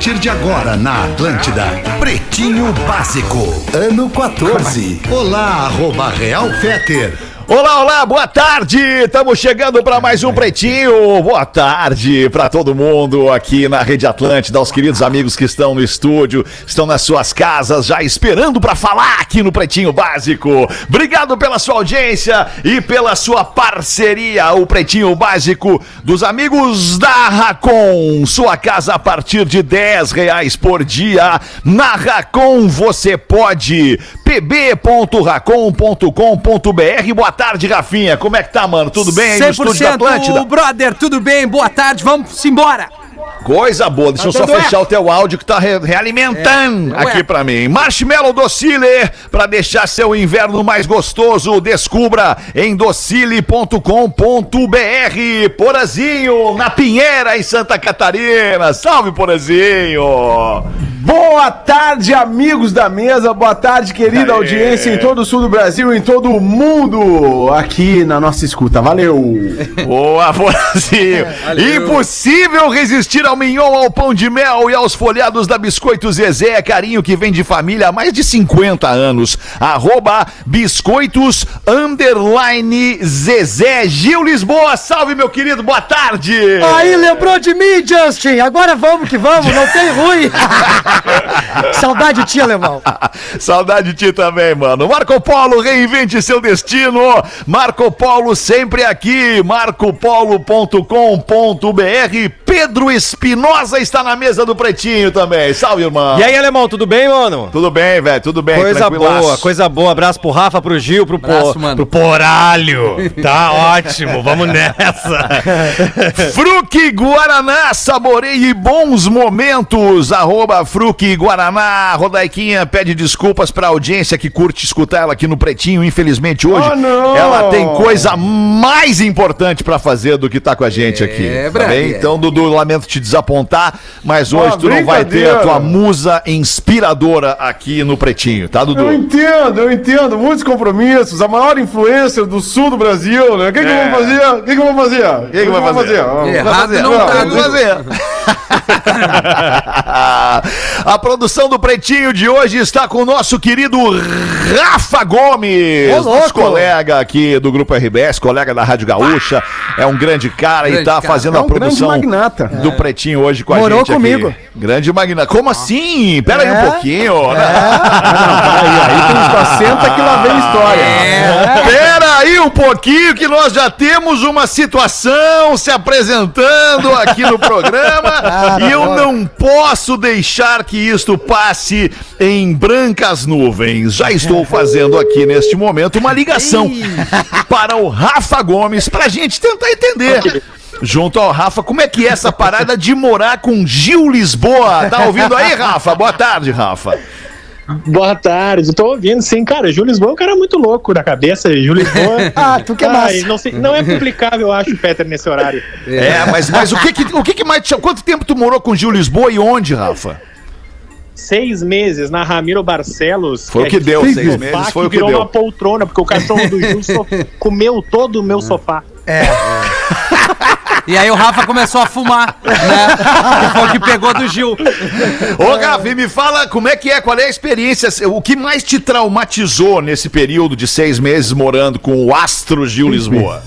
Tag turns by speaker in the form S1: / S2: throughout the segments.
S1: Partir de agora na Atlântida, Pretinho Básico, ano 14. Olá, arroba Real Feter.
S2: Olá, olá, boa tarde! Estamos chegando para mais um Pretinho. Boa tarde para todo mundo aqui na Rede Atlântida, aos queridos amigos que estão no estúdio, estão nas suas casas, já esperando para falar aqui no Pretinho Básico. Obrigado pela sua audiência e pela sua parceria. O Pretinho Básico dos amigos da Racon. Sua casa a partir de 10 reais por dia. Na Racon você pode. pb.racon.com.br. Boa tarde, Rafinha. Como é que tá, mano? Tudo bem aí no estúdio da Atlântida?
S3: brother, tudo bem? Boa tarde, vamos embora.
S2: Coisa boa, deixa eu só
S3: é.
S2: fechar o teu áudio que tá re- realimentando
S3: É,
S2: aqui pra mim. Marshmallow Docile, pra deixar seu inverno mais gostoso, descubra em docile.com.br. Porazinho, na Pinheira, em Santa Catarina. Salve, Porazinho!
S4: Boa tarde, amigos da mesa. Boa tarde, querida
S2: Aê.
S4: audiência em todo o sul do Brasil, em todo o mundo, aqui na nossa escuta. Valeu!
S2: Boa, Porazinho! Impossível resistir ao mignon, ao pão de mel e aos folhados da Biscoito Zezé, carinho que vem de família há mais de 50 anos. Arroba Biscoitos Underline Zezé. Gil Lisboa, salve meu querido, boa tarde!
S5: Aí lembrou de mim, Justin. Agora vamos que vamos, não tem ruim. Saudade de ti, alemão.
S2: Saudade de ti também, mano. Marco Polo, reinvente seu destino. Marco Polo sempre aqui. marcopolo.com.br. Pedro Espinosa está na mesa do Pretinho também. Salve, irmão.
S3: E aí, alemão, tudo bem, mano?
S2: Tudo bem, velho? Tudo bem?
S3: Coisa boa, coisa boa. Abraço pro Rafa, pro Gil, pro, po-
S6: Abraço, mano.
S3: pro Poralho. Tá ótimo, vamos nessa.
S2: Fruque Guaraná, saboreie bons momentos. Arroba Fruque Guaraná. Rodaiquinha pede desculpas pra audiência que curte escutar ela aqui no Pretinho. Infelizmente, hoje
S4: Oh, não.
S2: ela tem coisa mais importante pra fazer do que tá com a gente aqui. tá
S6: brother.
S2: bem? Então, Dudu, lamento te desapontar, mas hoje tu não vai ter a tua musa inspiradora aqui no Pretinho, tá, Dudu?
S4: Eu entendo, eu entendo. Muitos compromissos. A maior influência do sul do Brasil, né? O que, que eu vou fazer? O que, que eu vou fazer? O
S2: que que vai fazer?
S4: Ah,
S6: Errado não
S4: Não,
S6: tá.
S2: Fazer. A produção do Pretinho de hoje está com o nosso querido Rafa Gomes,
S5: Ô,
S2: colega aqui do Grupo RBS, colega da Rádio Gaúcha, é um grande cara e
S6: Grande
S2: tá
S6: cara.
S2: fazendo
S4: É
S2: a
S4: um grande
S2: produção
S4: magnata.
S2: do Pretinho hoje com a
S5: Morou
S2: gente
S5: comigo.
S2: aqui. Grande magnata. Como assim? Pera aí
S5: É.
S2: um pouquinho.
S4: Aí, aí tu está senta que lá vem história.
S2: É. Pera aí um pouquinho que nós já temos uma situação se apresentando aqui no programa e eu não posso deixar que isto passe em brancas nuvens. Já estou fazendo aqui neste momento uma ligação para o Rafa Gomes pra gente tentar entender. Junto ao Rafa, como é que é essa parada de morar com Gil Lisboa? Tá ouvindo aí, Rafa? Boa tarde, Rafa.
S7: Boa tarde, tô ouvindo sim, cara. Júlio Lisboa é um cara muito louco da cabeça. Júlio Lisboa.
S5: Ah, tu que é
S7: Ai,
S5: massa.
S7: não, sei- não é publicável, eu acho, Peter, nesse horário.
S2: É, mas, mas o, que que, o que que mais te? Quanto tempo tu morou com Gil Lisboa e onde, Rafa?
S7: Seis meses na Ramiro Barcelos.
S2: Foi o que
S7: é,
S2: deu,
S7: um
S2: seis
S7: sofá
S2: meses, foi o que
S7: virou
S2: deu.
S7: uma poltrona, porque o cachorro do Gil so- comeu todo o meu sofá.
S6: E aí o Rafa começou a fumar, né? Foi o que pegou do Gil.
S2: Ô, Rafa, me fala como é que é, qual é a experiência, o que mais te traumatizou nesse período de seis meses morando com o astro Gil Lisboa?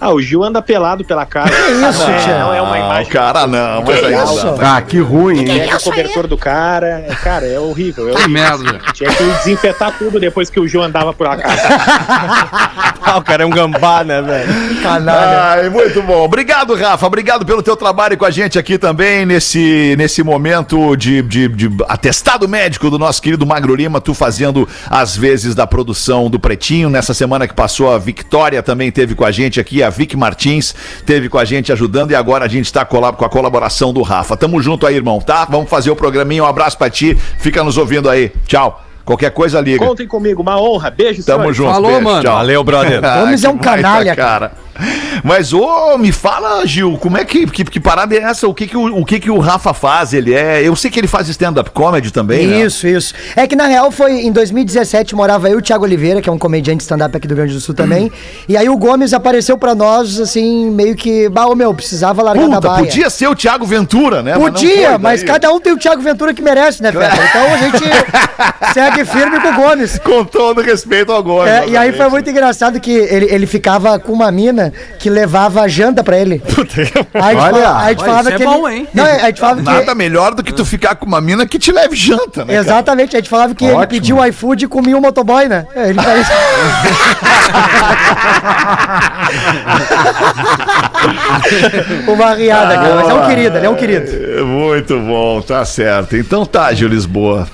S7: Ah, o Gil anda pelado pela casa.
S5: isso,
S7: não, é,
S5: tia?
S7: não é uma
S2: Ah,
S7: imagem.
S2: cara, não, mas aí não
S5: isso?
S4: Ah, que ruim, hein?
S7: Pega o cobertor do cara. É, cara, é horrível. É
S6: Que merda.
S7: Tinha que desinfetar tudo depois que o Gil andava por lá casa.
S3: Ah, o cara é um gambá, né, velho?
S2: Ai, muito bom. Obrigado, Rafa. Obrigado pelo teu trabalho com a gente aqui também nesse, nesse momento de, de, de atestado médico do nosso querido Magro Lima, tu fazendo as vezes da produção do Pretinho. Nessa semana que passou, a Victória também teve com a gente aqui, a Vic Martins teve com a gente ajudando e agora a gente tá colab- com a colaboração do Rafa. Tamo junto aí, irmão, tá? Vamos fazer o programinha. Um abraço pra ti. Fica nos ouvindo aí. Tchau. Qualquer coisa liga.
S7: Contem comigo, uma honra. Beijo,
S2: Tamo
S7: senhores.
S2: junto.
S6: Falou, mano.
S3: Valeu, brother.
S5: Gomes é um canalha,
S2: cara. Mas, ô, me fala, Gil, como é que, que, que parada é essa? O que que o, o que que o Rafa faz? Ele é. Eu sei que ele faz stand-up comedy também, né?
S5: Isso, isso. É que na real foi em 2017 morava eu o Thiago Oliveira, que é um comediante stand-up aqui do Rio Grande do Sul também. E aí o Gomes apareceu pra nós, assim, meio que. Bah, ô meu, precisava largar da
S2: Puta,
S5: baia.
S2: podia ser o Thiago Ventura, né? Mas
S5: Podia, mas
S2: daí.
S5: cada um tem o Thiago Ventura que merece, né, Feta? Então a gente segue firme com o Gomes.
S2: Com todo respeito ao Gomes.
S5: É, e aí foi muito engraçado que ele, ele ficava com uma mina que levava janta pra ele. Aí a gente,
S4: Olha,
S5: fala- aí a gente
S6: olha,
S5: falava que
S6: é
S5: ele-
S6: bom, hein?
S5: Não, a gente falava que
S2: Nada melhor do que tu ficar com uma mina que te leve janta, né? cara?
S5: Exatamente, a gente falava que ele
S4: Ótimo.
S5: pediu o iFood e comia o motoboy, né? É, Ele faz... Uma riada, cara. Mas é um querido, ele é um querido.
S2: É, Muito bom, tá certo. Então tá, Gil Lisboa.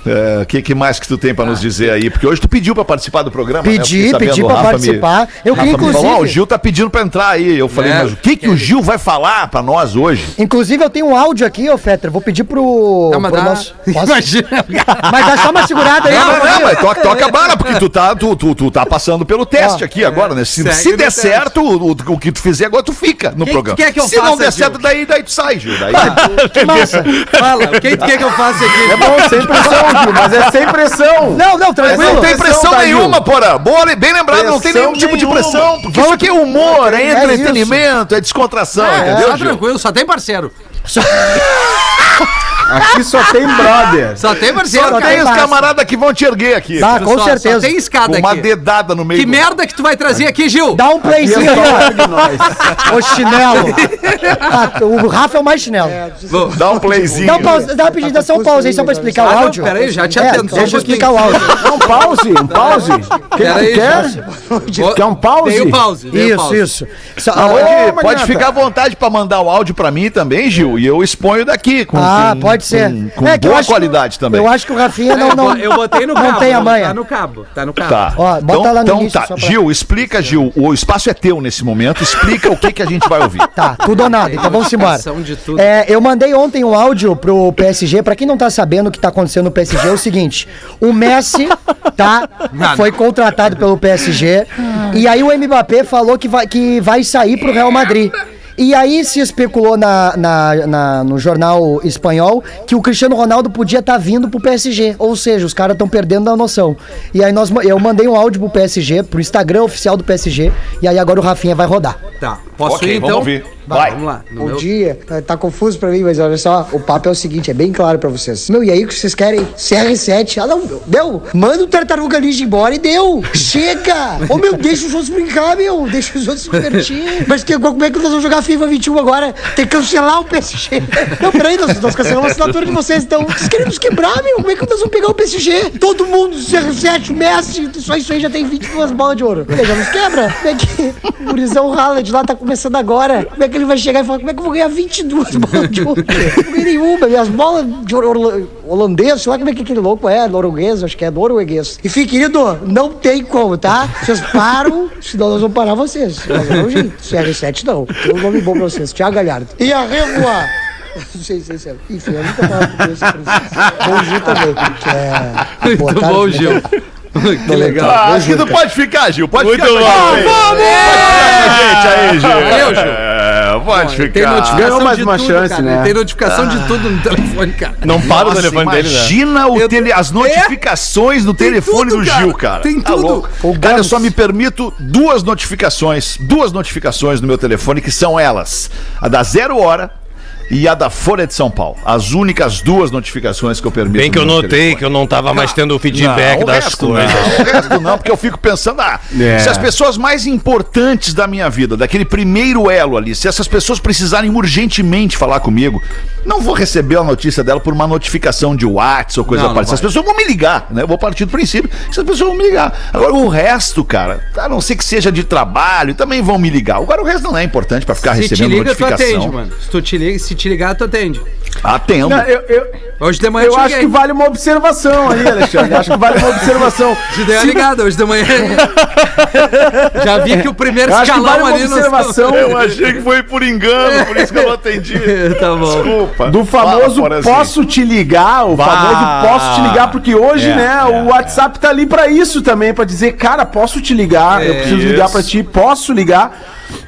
S2: O que, que mais que tu tem pra nos dizer aí? Porque hoje tu pediu pra participar do programa, né? Eu
S5: Pedi,
S2: sabendo,
S5: pedi pra
S2: Rafa me-
S5: participar. Eu
S2: Rafa
S5: queria,
S2: me falou, "Ó, o
S5: inclusive.
S2: Gil tá pedindo pra entrar aí. Eu falei,
S6: É,
S2: mas o que que o Gil vai falar pra nós hoje?
S5: Inclusive, eu tenho um áudio aqui, ô Fetter. Vou pedir pro.
S6: Não, mas
S5: pro
S6: dá-
S5: nosso-?
S6: Imagina.
S5: Mas dá só uma segurada aí,
S2: Não, não, mas toca, toca a bala, porque tu tá, tu, tu, tu tá passando pelo teste
S5: Ó,
S2: aqui agora, né? Se, se der
S6: teste.
S2: certo, o, o que tu fizer agora, tu fica no
S6: Quem
S2: programa.
S6: que quer que eu
S2: se não
S6: faça,
S2: der
S6: Gil?
S2: certo, daí, daí tu sai, Gil. Daí,
S5: Que massa.
S6: Fala, quem tu quer que eu faça aqui?
S4: É bom, sem pressão, Gil, mas é sem pressão.
S5: Não, não, tranquilo.
S2: não tem pressão
S4: Pressão, Dail.
S2: nenhuma, porra. Boa, bem lembrado, não tem
S4: Pressão
S2: nenhum tipo de
S4: nenhuma.
S2: pressão. Porque isso aqui é humor, é
S5: É
S2: entretenimento, é, descontração,
S6: É,
S2: entendeu,
S6: só
S2: Gil?
S6: tranquilo, só tem parceiro.
S4: Aqui só tem brother.
S6: Só tem parceiro,
S2: Só tem os camaradas que vão te erguer aqui.
S5: Tá, com
S6: Só-
S5: certeza.
S6: Só tem escada
S2: Com uma
S6: aqui.
S2: dedada no meio
S6: Que
S2: do-
S6: merda que tu vai trazer aqui, Gil?
S5: Dá um playzinho
S4: é
S5: aqui. Ô chinelo. Ah, o Rafa é o mais chinelo.
S6: Vou-
S2: Dá um playzinho.
S5: Dá um pause, dá uma pedida, só um pause aí, só pra explicar o
S6: Ah, não,
S5: áudio.
S6: peraí, já te
S5: É,
S6: só um
S5: Deixa eu explicar o áudio.
S4: Um pause, um pause. O
S6: Peraí,
S4: quer? Quer um pause?
S6: Tem o pause. o
S5: Isso, isso. Só-
S2: Pode,
S5: ah,
S2: pode ficar à vontade pra mandar o áudio pra mim também, Gil, e eu exponho daqui. Com,
S5: Ah,
S2: com-
S5: pode ser.
S2: Com, com
S5: É
S2: boa
S5: acho que-
S2: qualidade também.
S5: Eu acho que o Rafinha não,
S6: Eu
S5: não,
S6: eu botei no
S5: não
S6: cabo.
S5: tem a manha.
S6: Tá no cabo. Tá no cabo.
S2: Tá.
S5: Ó, bota
S2: então,
S5: lá no
S2: então
S5: início
S2: tá.
S5: só pra-
S2: Gil, explica, Gil. O espaço é teu nesse momento. Explica o que, que a gente vai ouvir.
S5: Tá, tudo ou nada, então vamos embora. É, eu mandei ontem um áudio pro PSG. Pra quem não tá sabendo o que tá acontecendo no PSG, é o seguinte: o Messi, tá?
S6: Nada.
S5: Foi contratado pelo PSG. E aí o Mbappé falou que vai, que vai sair pro Real Madrid. E aí se especulou na, na- na- no jornal espanhol que o Cristiano Ronaldo podia estar vindo pro PSG. Ou seja, os caras estão perdendo a noção. E aí nós, eu mandei um áudio pro PSG, pro Instagram oficial do PSG. E aí agora o Rafinha vai rodar.
S6: Tá. Posso
S2: Ok,
S6: ir então?
S2: vamos ouvir.
S6: Vai.
S2: Vai.
S6: Vamos lá. No
S8: Bom
S6: meu-
S8: dia, tá, tá confuso pra mim, mas olha só, o papo é o seguinte, é bem claro pra vocês. Meu, e aí o que vocês querem? CR7, ah não, deu, manda o Tartaruga Ninja embora e deu, chega! Ô meu, deixa os outros brincar, meu, deixa os outros se divertir. Mas que, como é que nós vamos jogar FIFA 21 agora? Tem que cancelar o PSG. Não, peraí, nós, nós cancelamos a assinatura de vocês, então, vocês querem nos quebrar, meu, como é que nós vamos pegar o PSG? Todo mundo, CR7, o Messi, só isso aí já tem 22 bolas de ouro. Já nos quebra? Como é que o Gurizão Haaland lá tá começando agora? Como é que ele vai chegar e falar, como é que eu vou ganhar 22 bolas de ouro? Não ganhei nenhuma, minhas bolas de ouro hola- holandês, sei lá como é que aquele louco é, norueguês, acho que é norueguês. Enfim, querido, não tem como, tá? Vocês param, senão nós vamos parar vocês. Nós não jeito. CR7 não. Tem um nome bom pra vocês, Thiago Galhardo. E a Revoar. Não sei se é. Enfim, eu nunca falo com esse Bom Gil também, que é.
S6: Muito
S8: boa tarde,
S6: bom,
S8: né?
S6: Que legal.
S2: Ah, acho que tu pode ficar, Gil. Pode
S3: Muito
S2: ficar. com a gente. Pode ficar com a gente aí, Gil.
S6: Valeu, Gil.
S2: É, pode
S6: Tem
S2: ficar.
S6: notificação
S4: Ganhou mais
S6: de
S4: uma
S6: tudo,
S4: chance,
S6: cara.
S4: né?
S6: Tem notificação de tudo no telefone, cara.
S3: Não para o
S2: Nossa,
S3: telefone dele, né?
S2: imagina o
S6: Eu-
S2: tele- as notificações no telefone
S6: tudo,
S2: do. Gil, cara.
S6: Tem
S2: Tá
S6: tudo.
S2: louco. Cara, eu só me permito duas notificações, duas notificações no meu telefone, que são elas: a da Zero Hora e a da Folha de São Paulo. As únicas duas notificações que eu permito.
S3: Bem que eu notei
S2: telefone.
S3: que eu não tava mais tendo o feedback
S2: Não, o
S3: das
S2: resto
S3: coisas.
S2: Não, o resto não, porque eu fico pensando, ah,
S4: É.
S2: se as pessoas mais importantes da minha vida, daquele primeiro elo ali, se essas pessoas precisarem urgentemente falar comigo, não vou receber a notícia dela por uma notificação de WhatsApp ou coisa
S6: Não,
S2: parecida. As pessoas vão me ligar, né? Eu vou partir do princípio que essas pessoas vão me ligar. Agora, o resto, cara, a não ser que seja de trabalho, também vão me ligar. Agora, o resto não é importante pra ficar
S6: Se te
S2: recebendo
S6: liga, tu
S2: notificação.
S6: atende, mano. Se, tu te liga, se te ligar, tu atende.
S2: Atendo.
S4: Não, eu, eu,
S6: Hoje de manhã
S4: eu acho que vale uma observação aí, Alexandre. Acho que vale uma observação.
S6: Te dei uma
S4: Se-
S6: ligada hoje de manhã. Já vi que o primeiro
S4: Eu
S6: escalão
S4: vale uma
S6: ali
S4: observação.
S2: Eu achei que foi por engano, por isso que eu não atendi.
S6: tá bom.
S2: Desculpa.
S4: Do famoso
S2: Fala,
S4: posso te ligar, o
S2: Bah.
S4: famoso posso te ligar, porque hoje,
S2: É,
S4: né,
S2: é.
S4: o WhatsApp tá ali pra isso também, pra dizer, cara, posso te ligar, eu preciso ligar
S2: Isso.
S4: pra ti, posso ligar.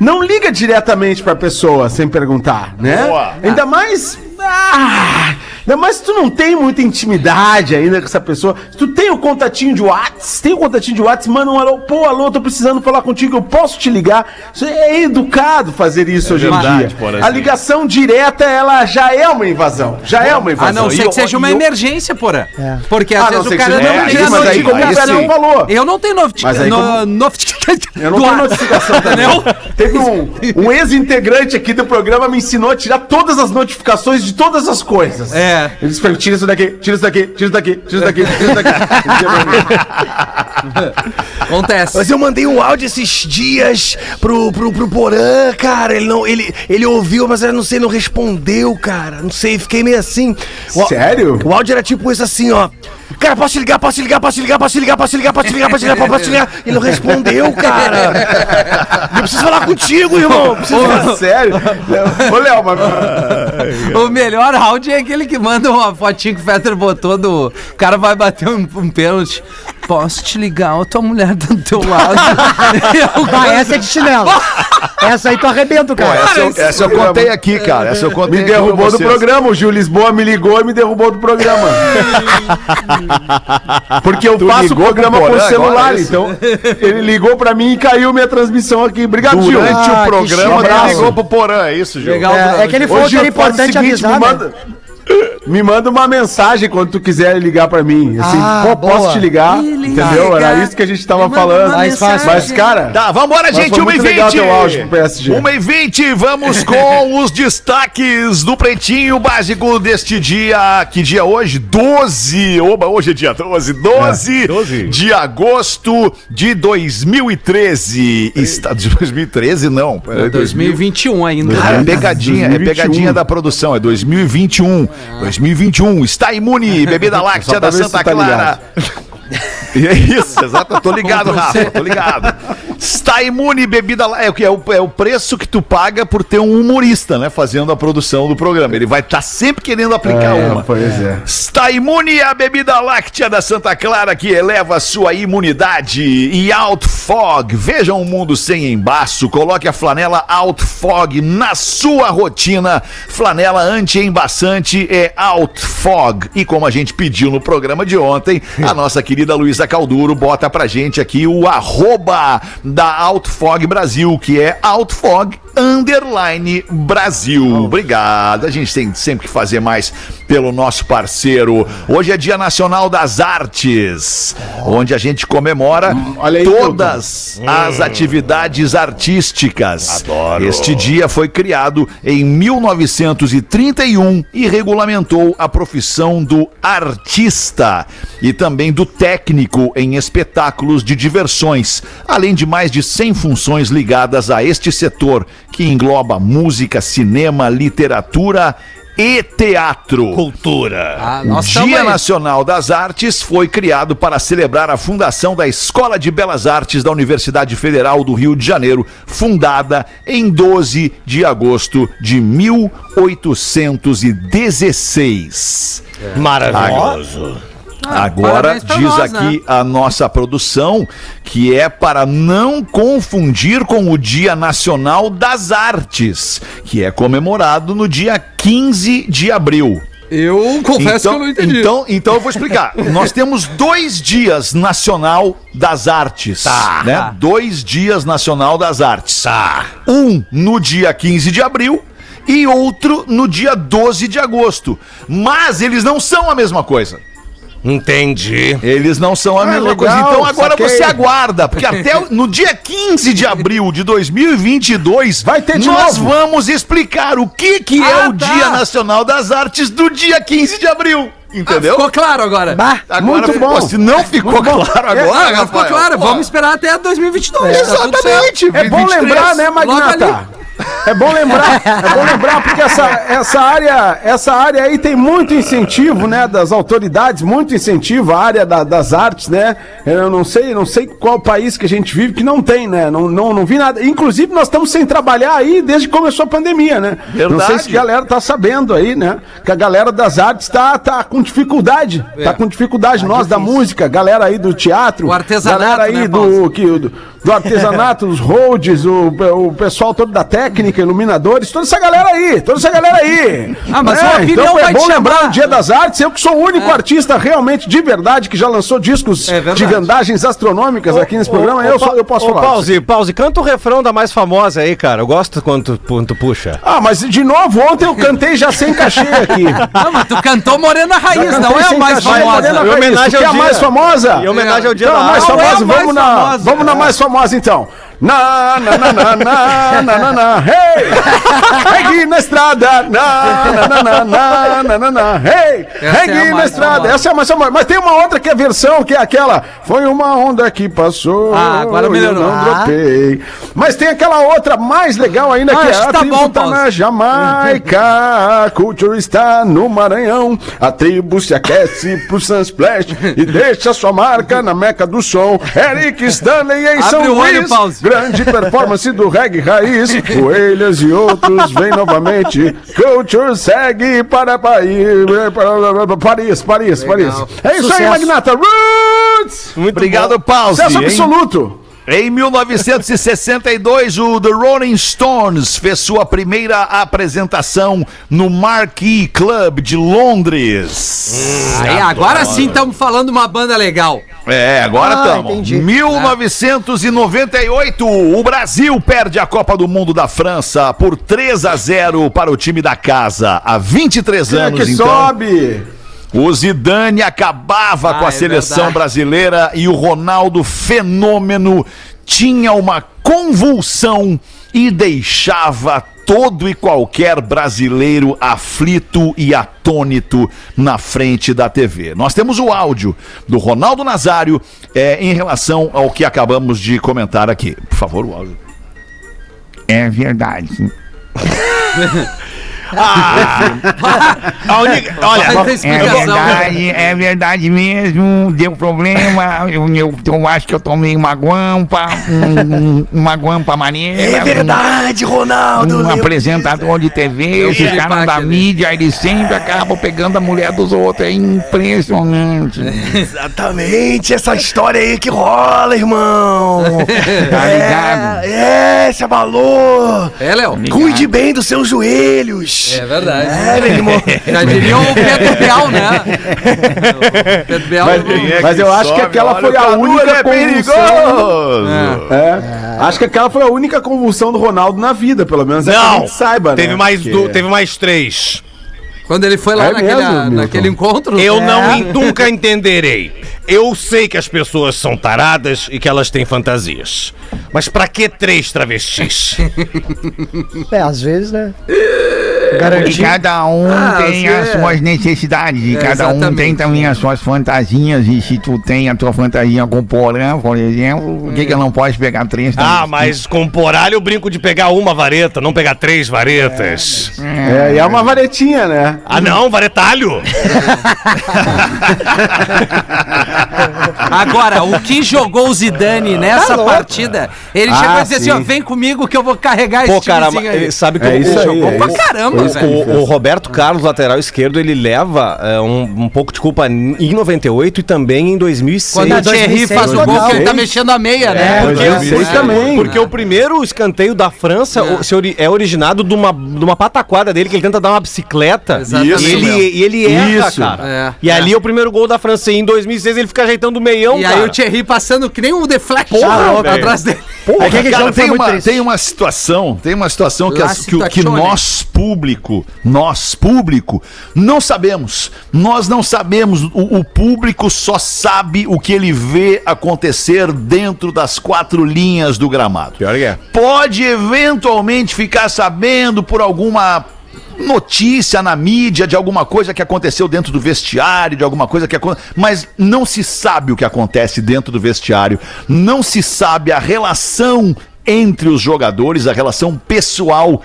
S4: Não liga diretamente pra pessoa sem perguntar, né?
S2: Boa.
S4: Ainda mais. Ah, ainda mais se tu não tem muita intimidade ainda com essa pessoa. Se tu tem o contatinho de WhatsApp, tem o contatinho de WhatsApp, manda um alô, pô, alô, tô precisando falar contigo, eu posso te ligar. Isso é educado fazer isso hoje em
S2: verdade,
S4: dia.
S2: Porazinho.
S4: A ligação direta, ela já é uma invasão. Já é uma invasão.
S6: A não ser que seja uma
S4: eu-
S6: emergência, porra. Porque às
S4: Ah, não
S6: vezes o cara não tira
S4: emergência, mas aí como o
S6: notificação.
S4: Pedrão falou.
S6: Eu não tenho
S4: Mas
S6: notificação. No, notificação.
S4: Eu não tenho notificação também.
S6: Não?
S4: Teve um, um ex-integrante aqui do programa me ensinou a tirar todas as notificações de todas as coisas.
S6: É.
S4: Ele disse pra mim, tira isso daqui, tira isso daqui, tira isso daqui, tira isso daqui, tira isso daqui.
S6: Acontece.
S9: Mas eu mandei um áudio esses dias pro, pro, pro Porã, cara. Ele, não, ele, ele ouviu, mas eu não sei, não respondeu, cara. Não sei, fiquei meio assim. O,
S4: Sério?
S9: O áudio era tipo isso assim, ó. Cara, posso te ligar, posso te ligar, posso te ligar, posso te ligar, posso te ligar, posso te ligar, posso te ligar, posso te ligar. Ele não respondeu, cara. Eu preciso falar contigo, irmão. Preciso falar.
S4: Sério? Ô, Léo, mas...
S6: O melhor áudio é aquele que manda uma fotinha que o Fetter botou do. O cara vai bater um, um pênalti. Posso te ligar? Ou tua mulher tá do teu lado. O
S5: Vai,
S6: cara-
S5: essa é de chinelo. Essa aí tu arrebenta, cara.
S2: Essa, eu, essa eu contei aqui, cara. Essa eu contei
S4: Me derrubou do programa. O Gil Lisboa me ligou e me derrubou do programa. Porque eu
S2: Tu
S4: faço o programa
S2: pro
S4: por
S2: Porã
S4: celular,
S2: é
S4: então ele ligou pra mim e caiu minha transmissão aqui. Obrigado, Gil.
S2: Durante
S5: Ah,
S2: o
S5: que
S2: programa, ele ligou pro Porã, é isso, Gil?
S6: Legal.
S5: É, é que ele falou
S4: Ô,
S5: que era
S4: Gil, faz o
S5: importante
S4: seguinte,
S5: avisar,
S4: me
S5: né?
S4: Me manda uma mensagem quando tu quiser ligar pra mim. Assim,
S5: Ah,
S4: pô, posso te ligar?
S6: Me
S4: Entendeu?
S6: liga.
S4: Era isso que a gente tava falando.
S5: Mais fácil.
S4: Mas, cara,
S2: Tá, vambora, gente,
S4: foi
S2: 1
S4: muito
S2: e
S4: legal
S2: 20
S4: teu áudio pro PSG.
S2: 1 e 20 vamos com os destaques do Pretinho Básico deste dia. Que dia é hoje? 12. Oba, hoje é dia 12. 12,
S3: 12.
S2: de agosto de 2013. Está, de 2013, não. É
S6: 2021 ainda.
S2: É pegadinha, é
S4: 2021.
S2: pegadinha da produção, é 2021. 2021, está imune, bebida láctea da Santa
S4: tá
S2: Clara. É isso, exato, tô ligado, Rafa, tô ligado. Está imune, bebida lá. É? É o, é o preço que tu paga por ter um humorista, né? Fazendo a produção do programa. Ele vai estar sempre querendo aplicar
S4: É,
S2: uma.
S4: pois é.
S2: Está imune a bebida láctea da Santa Clara que eleva sua imunidade. E Outfog, veja um mundo sem embaço. Coloque a flanela Outfog na sua rotina. Flanela anti-embaçante é Outfog. E como a gente pediu no programa de ontem, a nossa querida Luísa Calduro bota pra gente aqui o arroba da Outfog Brasil, que é Outfog underline Brasil. Obrigado. A gente tem sempre que fazer mais pelo nosso parceiro. Hoje é Dia Nacional das Artes, onde a gente comemora
S4: olha aí,
S2: todas as atividades artísticas.
S3: Adoro.
S2: Este dia foi criado em 1931 e regulamentou a profissão do artista e também do técnico em espetáculos de diversões, além de mais de 100 funções ligadas a este setor, que engloba música, cinema, literatura e teatro.
S3: Cultura.
S6: Ah,
S2: O Dia
S6: aí.
S2: Nacional das Artes foi criado para celebrar a fundação da Escola de Belas Artes da Universidade Federal do Rio de Janeiro, fundada em 12 de agosto de 1816.
S3: Maravilhoso.
S2: Agora
S6: parabéns pra
S2: diz
S6: nós,
S2: aqui
S6: né?
S2: a nossa produção que é para não confundir com o Dia Nacional das Artes, que é comemorado no dia 15 de abril.
S6: Eu confesso que eu não entendi.
S2: Então, então eu vou explicar. Nós temos dois dias nacional das artes,
S6: Tá.
S2: né? Dois dias nacional das artes. Um no dia 15 de abril e outro no dia 12 de agosto. Mas eles não são a mesma coisa.
S3: Entendi.
S2: Eles não são a
S4: Ah,
S2: mesma
S4: legal,
S2: coisa. Então agora
S4: saquei.
S2: você aguarda, porque até no dia 15 de abril de 2022
S4: Vai ter de
S2: nós
S4: novo.
S2: vamos explicar o que que é
S6: Ah,
S2: o
S6: tá.
S2: Dia Nacional das Artes do dia 15 de abril.
S6: Ah,
S2: Entendeu?
S6: ficou claro agora.
S5: Bah,
S2: Agora
S4: Muito
S2: ficou-
S4: bom.
S2: Se não ficou claro agora,
S6: Ah, agora ficou claro.
S2: pô,
S6: Vamos esperar até 2022. tá tudo certo.
S2: Exatamente.
S4: É bom
S2: 23.
S4: lembrar, né,
S6: Logo
S4: Magnata? É bom lembrar, é bom lembrar porque essa, essa área, essa área aí tem muito incentivo, né, das autoridades, muito incentivo a área da- das artes, né? Eu não sei, não sei qual país que a gente vive que não tem, né? Não, não, não vi nada. Inclusive nós estamos sem trabalhar aí desde que começou a pandemia, né? Não sei se a galera tá sabendo aí, né? Que a galera das artes tá, tá com dificuldade, tá com dificuldade. nós da música, galera aí do teatro,
S6: O artesanato,
S4: galera aí
S6: né,
S4: do que, do, do artesanato, os holds, o, o pessoal todo da técnica, iluminadores, toda essa galera aí, toda essa galera aí.
S6: Ah, mas opinião
S4: então é
S6: vai
S4: bom
S6: te
S4: lembrar o Dia das Artes, eu que sou o único artista realmente de verdade que já lançou discos
S6: É
S4: de gandagens astronômicas aqui nesse programa, eu, sou- eu posso falar.
S10: Pause, pause, canta o refrão da mais famosa aí, cara. Eu gosto quando tu, quando tu puxa.
S4: Ah, mas de novo, ontem eu cantei já sem cachê aqui.
S6: Não, mas tu cantou Morena Raiz, não é a mais
S4: cachê,
S6: famosa.
S4: Morena Raiz.
S10: homenagem ao
S4: a
S10: dia.
S4: mais famosa?
S10: Em homenagem ao dia
S4: Então, a
S10: da
S4: mais
S10: arte.
S6: É a
S4: vamos
S6: famosa.
S4: vamos na mais famosa então. Na, na, na, na, na, na, na, na, hey! Regue na estrada! Na, na, na, na, na, na, na, hey! Regue na estrada! Essa é a mais, mas tem uma outra que é versão, que é aquela. Foi uma onda que passou.
S6: Ah, agora melhorou.
S4: Não dropei. Mas tem aquela outra mais legal ainda, que é a tribo tá na Jamaica, a culture está no Maranhão, a tribo se aquece pro Sunsplash e deixa sua marca na meca do som. Eric Stanley em São Luís. Grande performance do reggae raiz. Coelhas e outros vem novamente. Culture segue para Paris. Para Paris, Paris, Paris. É isso aí,
S5: Sucesso.
S4: Magnata. Roots!
S2: Obrigado, Pause.
S4: Sucesso
S2: hein?
S4: absoluto.
S2: Em 1962, o The Rolling Stones fez sua primeira apresentação no Marquee Club de Londres.
S6: Aí, agora sim estamos falando uma banda legal.
S2: É, agora
S5: Ah,
S2: estamos.
S5: entendi.
S2: 1998, o Brasil perde a Copa do Mundo da França por 3 a 0 para o time da casa. Há 23
S4: Quem é
S2: anos,
S4: que
S2: então.
S4: sobe?
S2: O Zidane acabava
S6: Ah,
S2: com a
S6: é
S2: seleção
S6: verdade.
S2: brasileira e o Ronaldo fenômeno tinha uma convulsão e deixava todo e qualquer brasileiro aflito e atônito na frente da TV. Nós temos o áudio do Ronaldo Nazário é, em relação ao que acabamos de comentar aqui. Por favor, o áudio.
S11: É verdade.
S10: A única- olha,
S11: É
S6: explicação.
S11: verdade, é verdade mesmo. Deu problema. Eu, eu, eu acho que eu tomei uma guampa. um- um- uma guampa maneira.
S10: é verdade, Ronaldo.
S11: Um, apresentador de TV, esses caras da mídia, eles sempre acabam pegando a mulher dos outros. É impressionante.
S10: Exatamente essa história aí que rola, irmão.
S11: Tá ligado?
S10: É, é, se abalou.
S6: É, Léo?
S10: Cuide bem dos seus joelhos.
S6: É verdade.
S10: É, meu irmão.
S6: Já diria o Pedro Bial, né? O Pedro Bial.
S4: Mas- Mas eu acho que aquela foi a única
S2: é
S4: convulsão.
S2: perigoso.
S4: É. Acho que aquela foi a única convulsão do Ronaldo na vida, pelo menos é que a
S10: Não,
S4: gente saiba, né?
S10: teve mais,
S4: Porque-
S10: du- teve mais três.
S6: Quando ele foi lá
S4: É
S6: naquele,
S4: mesmo,
S6: naquele encontro.
S10: Eu
S6: É.
S10: não nunca entenderei. Eu sei que as pessoas são taradas e que elas têm fantasias. Mas pra que três travestis?
S5: É, às vezes, né?
S11: E
S5: Garantir.
S11: cada um
S6: Ah,
S11: tem
S6: você-
S11: as suas necessidades, e
S6: É,
S11: cada um
S6: exatamente.
S11: tem também as suas fantasias. E se tu tem a tua fantasia com porã, por exemplo, por que, que não pode pegar três?
S10: Ah,
S11: também?
S10: mas com poralho eu brinco de pegar uma vareta, não pegar três varetas.
S4: É, e é uma varetinha, né?
S10: Ah, não, varetalho.
S6: Agora, o que jogou o Zidane nessa partida, ele
S4: Ah,
S6: chegou a dizer assim, ó, vem comigo que eu vou carregar
S10: Pô,
S6: esse
S10: cara,
S6: aí.
S10: sabe que
S4: É
S10: o-
S4: isso
S10: o-
S4: aí,
S6: Jogou
S4: é
S6: pra
S4: isso.
S6: caramba,
S4: Que ele fez.
S10: O, o Roberto Carlos, lateral esquerdo, ele leva é, um, um pouco de culpa em 98 e também em 2006.
S6: Quando a Thierry
S5: 2006
S6: faz o gol, que ele tá
S4: 2006.
S6: mexendo a meia, né?
S5: É,
S6: Porque-
S4: 2006 também.
S10: Porque o primeiro escanteio da França é originado de uma, de uma pataquada dele, que ele tenta dar uma bicicleta.
S6: Exatamente.
S10: E ele, e ele erra,
S4: Isso.
S10: cara.
S6: É.
S10: E ali é o primeiro gol da França. E em 2006 ele fica ajeitando o meião,
S6: E
S10: cara.
S6: aí o Thierry passando que nem um
S10: Porra, velho.
S6: atrás dele.
S2: Porra,
S5: Aquele
S2: cara,
S5: jogo foi
S2: tem, uma, tem uma situação, tem uma situação que, as- que, que
S6: situazione.
S2: nós, público, nós, público, não sabemos. Nós não sabemos. O, o público só sabe o que ele vê acontecer dentro das quatro linhas do gramado.
S10: Pior que é.
S2: Pode eventualmente ficar sabendo por alguma notícia na mídia de alguma coisa que aconteceu dentro do vestiário, de alguma coisa que aconteceu, mas não se sabe o que acontece dentro do vestiário, não se sabe a relação entre os jogadores, a relação pessoal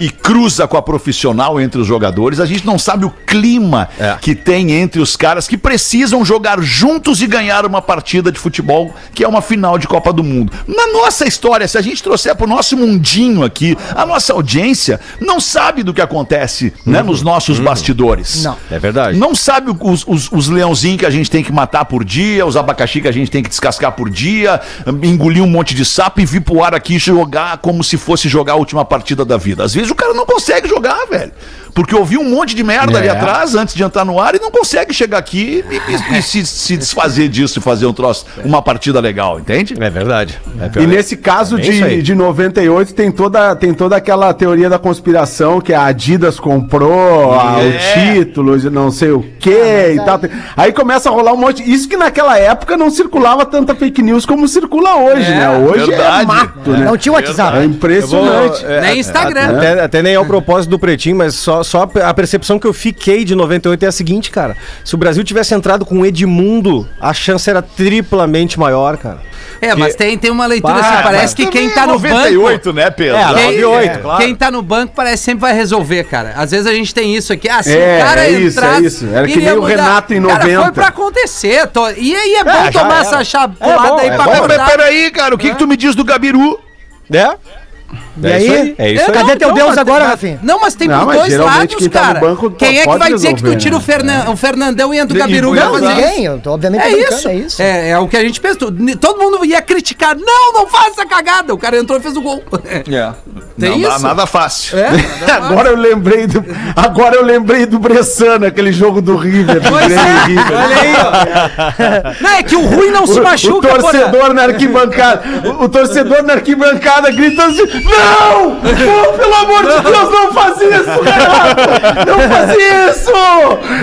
S2: e cruza com a profissional entre os jogadores. A gente não sabe o clima
S10: É.
S2: que tem entre os caras que precisam jogar juntos e ganhar uma partida de futebol, que é uma final de Copa do Mundo. Na nossa história, se a gente trouxer pro nosso mundinho aqui, a nossa audiência não sabe do que acontece, né, nos nossos bastidores.
S5: Não.
S10: É verdade.
S2: Não sabe os, os, os leãozinhos que a gente tem que matar por dia, os abacaxi que a gente tem que descascar por dia, engolir um monte de sapo e vir pro ar aqui e jogar como se fosse jogar a última partida da vida. Às vezes o cara não consegue jogar, velho. Porque ouviu um monte de merda ali
S4: É.
S2: atrás antes de entrar no ar e não consegue chegar aqui e, e- e se, se desfazer disso e fazer um troço, uma partida legal, entende?
S10: É verdade. É
S4: E nesse caso
S10: É
S4: de, de 98 tem toda, tem toda aquela teoria da conspiração que a Adidas comprou a-
S2: É.
S4: o título de não sei o que e tal. Tem- Aí começa a rolar um monte. Isso que naquela época não circulava tanta fake news como circula hoje,
S6: É,
S4: né? Hoje
S2: verdade.
S4: é mato, né?
S5: Não tinha WhatsApp.
S4: É impressionante.
S10: É,
S6: Nem Instagram.
S10: Até, até nem é o propósito do Pretinho, mas só, só a percepção que eu fiquei de 98 é a seguinte, cara. Se o Brasil tivesse entrado com o Edmundo, a chance era triplamente maior, cara.
S6: É, mas tem, tem uma leitura
S10: Bah,
S6: assim, parece que quem tá
S2: é
S6: no
S2: 98,
S6: banco...
S2: né, Pedro?
S10: É,
S6: Quem,
S10: 98,
S6: é,
S10: claro.
S6: quem tá no banco parece que sempre vai resolver, cara. Às vezes a gente tem isso aqui. Ah, se
S4: É,
S6: o cara
S4: é isso,
S6: entrasse,
S4: é isso. Era que nem o. Renato em
S6: Cara,
S4: 90.
S6: foi pra acontecer. Tô... E aí é bom
S10: É,
S6: tomar
S10: era.
S6: essa
S10: É
S6: chapulada
S10: bom,
S6: aí
S10: é
S6: pra
S10: bom.
S2: Mas peraí, cara, o que, que tu me diz do Gabiru?
S10: É?
S5: E aí?
S10: É isso aí.
S5: Cadê teu
S6: Não,
S5: Deus
S6: mas-
S5: agora,
S6: mas-
S5: Rafinha?
S6: Não, mas tem
S4: Não,
S6: por
S4: mas
S6: dois lados,
S4: quem tá no
S6: cara.
S4: banco
S6: quem é que vai dizer que tu tira o,
S4: né?
S6: Fernan- o Fernandão e entra o Gabiru?
S5: Não,
S6: fazer isso?
S5: ninguém. Eu tô, obviamente,
S6: É isso.
S5: é isso.
S6: É, é o que a gente pensou. Ni- Todo mundo ia criticar. Não, não faz essa cagada. O cara entrou e fez o gol. Tem
S2: não dá
S6: isso?
S2: nada fácil.
S6: É?
S4: Agora eu lembrei do. Agora eu lembrei do Bressano, aquele jogo do River. do Grêmio
S6: é,
S4: River.
S6: olha aí, ó. Não, é que o ruim não se
S4: O, o
S6: machuca, porra.
S4: torcedor na arquibancada, o, o torcedor na arquibancada gritando assim: Não! Não, pelo amor de Deus, não faz isso, Renato! Não faz isso!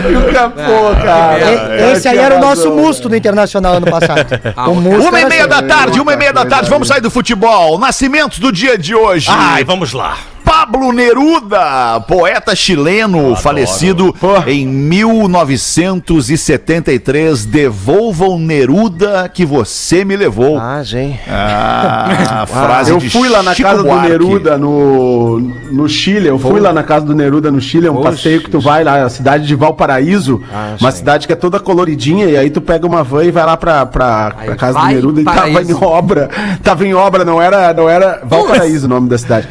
S4: E o cara, pô, cara. É,
S5: Esse aí era o nosso musto no Internacional ano passado. O Musto
S2: Uma e meia
S5: assim.
S2: da tarde, uma e meia da tarde, vamos sair do futebol. Nascimentos do dia de hoje.
S3: Ai, vamos lá.
S2: Pablo Neruda, poeta chileno, falecido em 1973. Devolvam Neruda que você me levou.
S10: Ah, gente.
S2: Ah, frase
S4: Eu
S2: de
S4: fui lá na
S2: Chico
S4: casa do
S2: Buarque.
S4: Neruda no, no Chile. Eu fui lá na casa do Neruda no Chile. É um
S10: Poxa,
S4: passeio que tu vai lá, a cidade de Valparaíso.
S10: Ah,
S4: uma cidade que é toda coloridinha. E aí tu pega uma van e vai lá pra, pra, pra casa do Neruda. E tava
S6: Paraíso.
S4: em obra. Tava em obra, não era, não era Valparaíso o nome da cidade.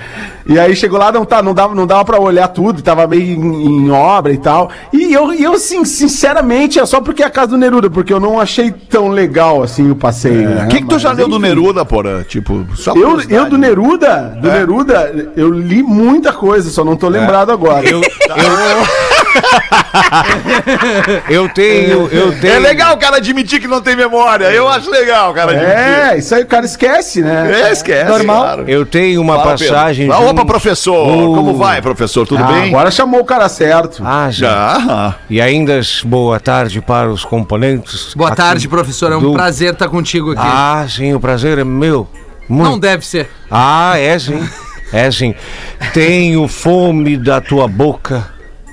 S4: E aí chegou lá, não, tá, não, dava, não dava pra olhar tudo, tava meio em, em obra e tal. E eu, eu sim, sinceramente, é só porque é a casa do Neruda, porque eu não achei tão legal assim o passeio. né?
S2: O que, que tu já leu do. Neruda, porra? Tipo, só
S4: Eu, eu do Neruda, do
S2: É.
S4: Neruda, eu li muita coisa, só não tô lembrado agora.
S10: Eu, eu tenho, eu tenho.
S2: É legal o cara admitir que não tem memória. Eu acho legal o cara admitir.
S4: É, isso aí o cara esquece, né?
S2: É, esquece.
S5: Normal.
S2: claro.
S10: Eu tenho uma
S2: Fala,
S10: passagem.
S2: Pedro.
S10: de
S2: Ah,
S10: um-
S2: Opa, professor.
S10: Uh.
S2: Como vai, professor? Tudo
S4: Ah,
S2: bem?
S4: Agora chamou o cara certo.
S10: Ah, já.
S2: Já.
S10: E ainda boa tarde para os componentes.
S6: Boa tarde, professor. É um
S10: do-
S6: prazer estar contigo aqui.
S10: Ah, sim, o prazer é meu. Muito.
S6: Não deve ser.
S10: Ah, é sim. É sim. Tenho fome da tua boca,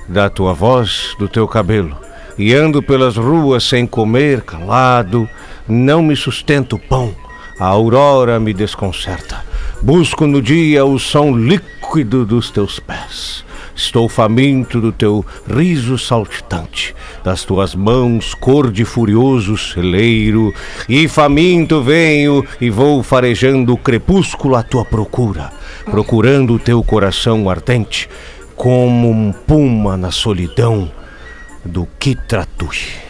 S10: da tua voz, do teu cabelo. E ando pelas ruas sem comer, calado. Não me sustento pão. A aurora me desconcerta. Busco no dia o som líquido dos teus pés. Estou faminto do teu riso saltitante, das tuas mãos cor de furioso celeiro, e faminto venho e vou farejando o crepúsculo à tua procura, procurando o teu coração ardente, como um puma na solidão do Kitratui.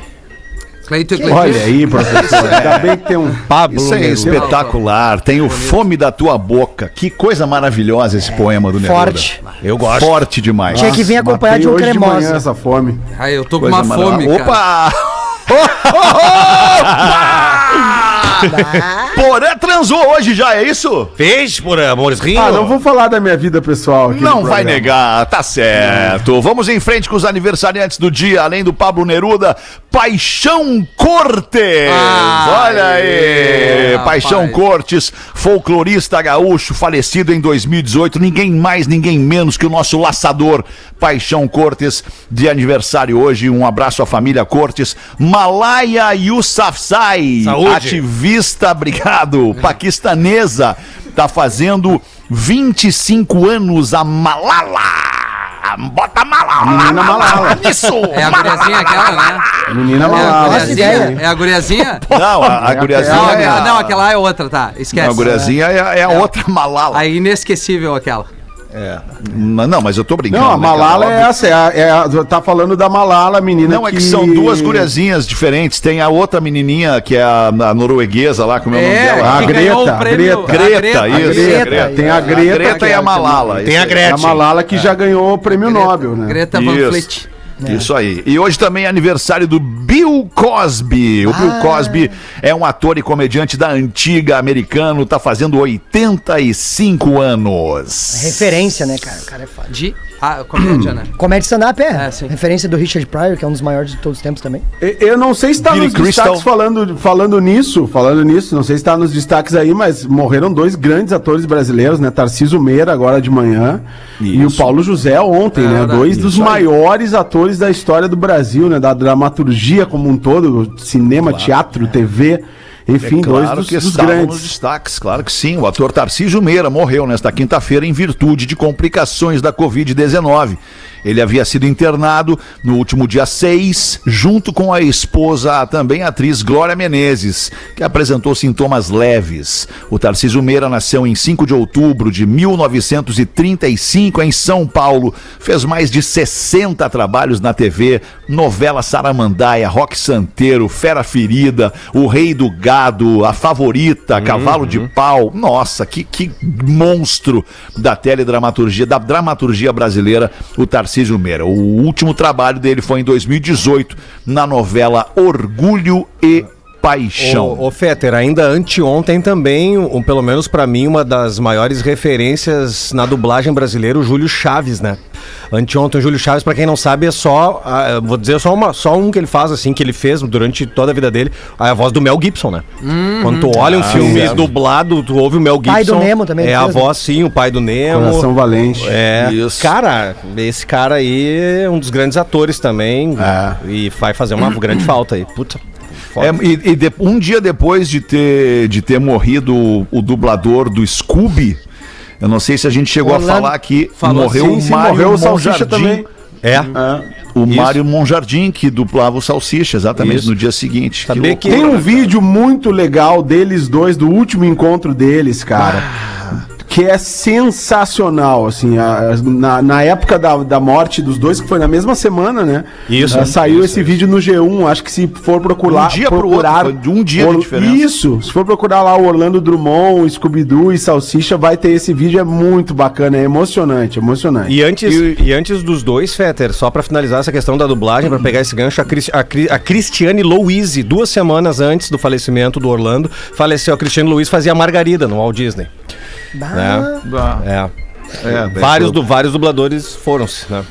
S6: Cleito e Cleito.
S4: Olha aí, professor. Ainda bem que tem um
S10: Pablo
S2: Isso é espetacular. Tem o Fome da Tua Boca. Que coisa maravilhosa esse poema do Neruda.
S5: Forte.
S10: Eu gosto.
S2: Forte demais.
S5: Tinha que vir acompanhar de um cremosa.
S4: essa fome.
S6: Ai, eu tô com
S2: Coisa
S6: uma fome, cara.
S2: Opa! Porã transou hoje já, é isso?
S10: Fez por Amores Rio?
S4: Ah, não vou falar da minha vida pessoal aqui.
S2: Não
S4: no
S2: vai negar, tá certo. Vamos em frente com os aniversariantes do dia, além do Pablo Neruda, Paixão Cortes.
S6: Ai,
S2: Olha aí,
S6: rapaz.
S2: Paixão Cortes, folclorista gaúcho, falecido em 2018. Ninguém mais, ninguém menos que o nosso laçador, Paixão Cortes, de aniversário hoje. Um abraço à família Cortes. Malaya Yousafzai,
S10: Saúde.
S2: ativista, obrigado, paquistanesa Tá fazendo 25 anos a Malala. Bota a Malala.
S4: Menina Malala.
S2: Isso.
S6: É a guriazinha aquela, né?
S4: Menina
S6: É a
S4: Malala.
S6: guriazinha? É a guriazinha?
S2: Não, a, a guriazinha
S6: Não,
S2: é
S6: a- não, aquela é outra, tá. Esquece.
S2: a guriazinha é, a- é a outra Malala.
S6: A inesquecível aquela.
S2: É. Mas Não, mas eu tô brincando.
S4: Não, a
S2: né, cara?
S4: Malala é
S2: Óbvio.
S4: essa, é a, é a- tá falando da Malala, a menina
S2: Não, é que são duas guriazinhas diferentes. Tem a outra menininha, que é a, a norueguesa lá, como é o nome
S6: É,
S2: dela?
S4: A
S6: que
S4: Greta. Greta.
S6: A
S2: Greta, isso.
S5: Greta.
S2: Greta.
S4: Tem a Greta,
S2: Greta
S4: que
S2: e
S4: é
S2: a Malala.
S12: Tem a. Gretchen.
S4: A Malala que já ganhou o prêmio Nobel, né?
S6: Greta Van
S2: Isso.
S6: Fleet.
S2: Isso aí. E hoje também é aniversário do Bill Cosby. O Bill Cosby é um ator e comediante da antiga americano, tá fazendo 85 anos.
S5: Referência, né, cara? O cara é foda.
S6: De. Ah, comédia, né?
S5: Comédia stand-up é.
S6: É, sim.
S5: Referência do Richard Pryor, que é um dos maiores de todos os tempos também.
S4: E- Eu não sei se tá
S2: Billy
S4: nos
S2: Crystal.
S4: destaques falando, falando nisso, falando nisso, não sei se tá nos destaques aí, mas morreram dois grandes atores brasileiros, né? Tarcísio Meira agora de manhã e o
S2: Isso.
S4: Paulo José ontem,
S6: É
S4: né?
S6: verdade.
S4: Dois dos maiores atores da história do Brasil, né? Da dramaturgia como um todo, cinema, teatro, TV, enfim, dois
S2: É Claro
S4: dos,
S2: que
S4: dos
S2: estavam nos destaques, claro que sim. O ator Tarcísio Meira morreu nesta quinta-feira em virtude de complicações da Covid-19. Ele havia sido internado no último dia 6, junto com a esposa, a também atriz Glória Menezes, que apresentou sintomas leves. O Tarcísio Meira nasceu em 5 de outubro de 1935 em São Paulo. Fez mais de 60 trabalhos na TV, novela Saramandaia, Rock Santeiro, Fera Ferida, O Rei do Gado, A Favorita, Cavalo de Pau. Nossa, que, que monstro da teledramaturgia, da dramaturgia brasileira, o Tarcísio Meira. O último trabalho dele foi em 2018, na novela Orgulho e Paixão.
S10: Ô, ô Fetter, ainda anteontem também, um, pelo menos pra mim, uma das maiores referências na dublagem brasileira, o Júlio Chaves, né? Anteontem, o Júlio Chaves, pra quem não sabe, é só, ah, vou dizer só, uma, só um que ele faz, assim, que ele fez durante toda a vida dele, a voz do Mel Gibson, né? Quando tu olha um filme
S2: certo.
S10: dublado, tu ouve o Mel Gibson.
S5: Pai do Nemo também
S10: É a
S5: fez, né?
S10: voz, sim, o pai do Nemo.
S4: Coração Valente.
S10: É,
S2: Isso.
S10: cara, esse cara aí é um dos grandes atores também. E vai fazer uma grande falta aí. Puta. Foda.
S2: É, e e de- um dia depois de ter, de ter morrido o, o dublador do Scooby, eu não sei se a gente chegou
S5: Orlando-
S2: a falar que
S4: Falou,
S2: morreu
S4: sim,
S2: o Mário
S4: morreu o Salsicha
S2: Monjardim.
S4: também.
S10: É.
S2: O
S10: Isso.
S2: Mário Monjardim, que dublava o Salsicha, exatamente,
S10: Isso.
S2: no dia seguinte.
S10: Que-
S4: Tem um vídeo muito legal deles dois, do último encontro deles, cara. Que é sensacional, assim, a- a- na, na época da, da morte dos dois, que foi na mesma semana, né?
S10: Isso.
S4: Ah, saiu
S10: Isso,
S4: esse
S10: isso.
S4: vídeo no G1, acho que se for procurar...
S2: Um dia pro
S4: procurar
S2: outro, foi de um dia de
S4: Or-
S2: diferença.
S4: Isso, se for procurar lá o Orlando Drummond, Scooby-Doo e Salsicha, vai ter esse vídeo, é muito bacana, é emocionante, emocionante.
S10: E antes, e antes dos dois, Fetter, só pra finalizar essa questão da dublagem, pra pegar esse gancho, a, Cris- a, Cri- a Cristiane Louise, duas semanas antes do falecimento do Orlando, faleceu. A Cristiane Louise fazia Margarida no Walt Disney. Né? É.
S2: É,
S10: Vários, du- vários dubladores foram-se, né?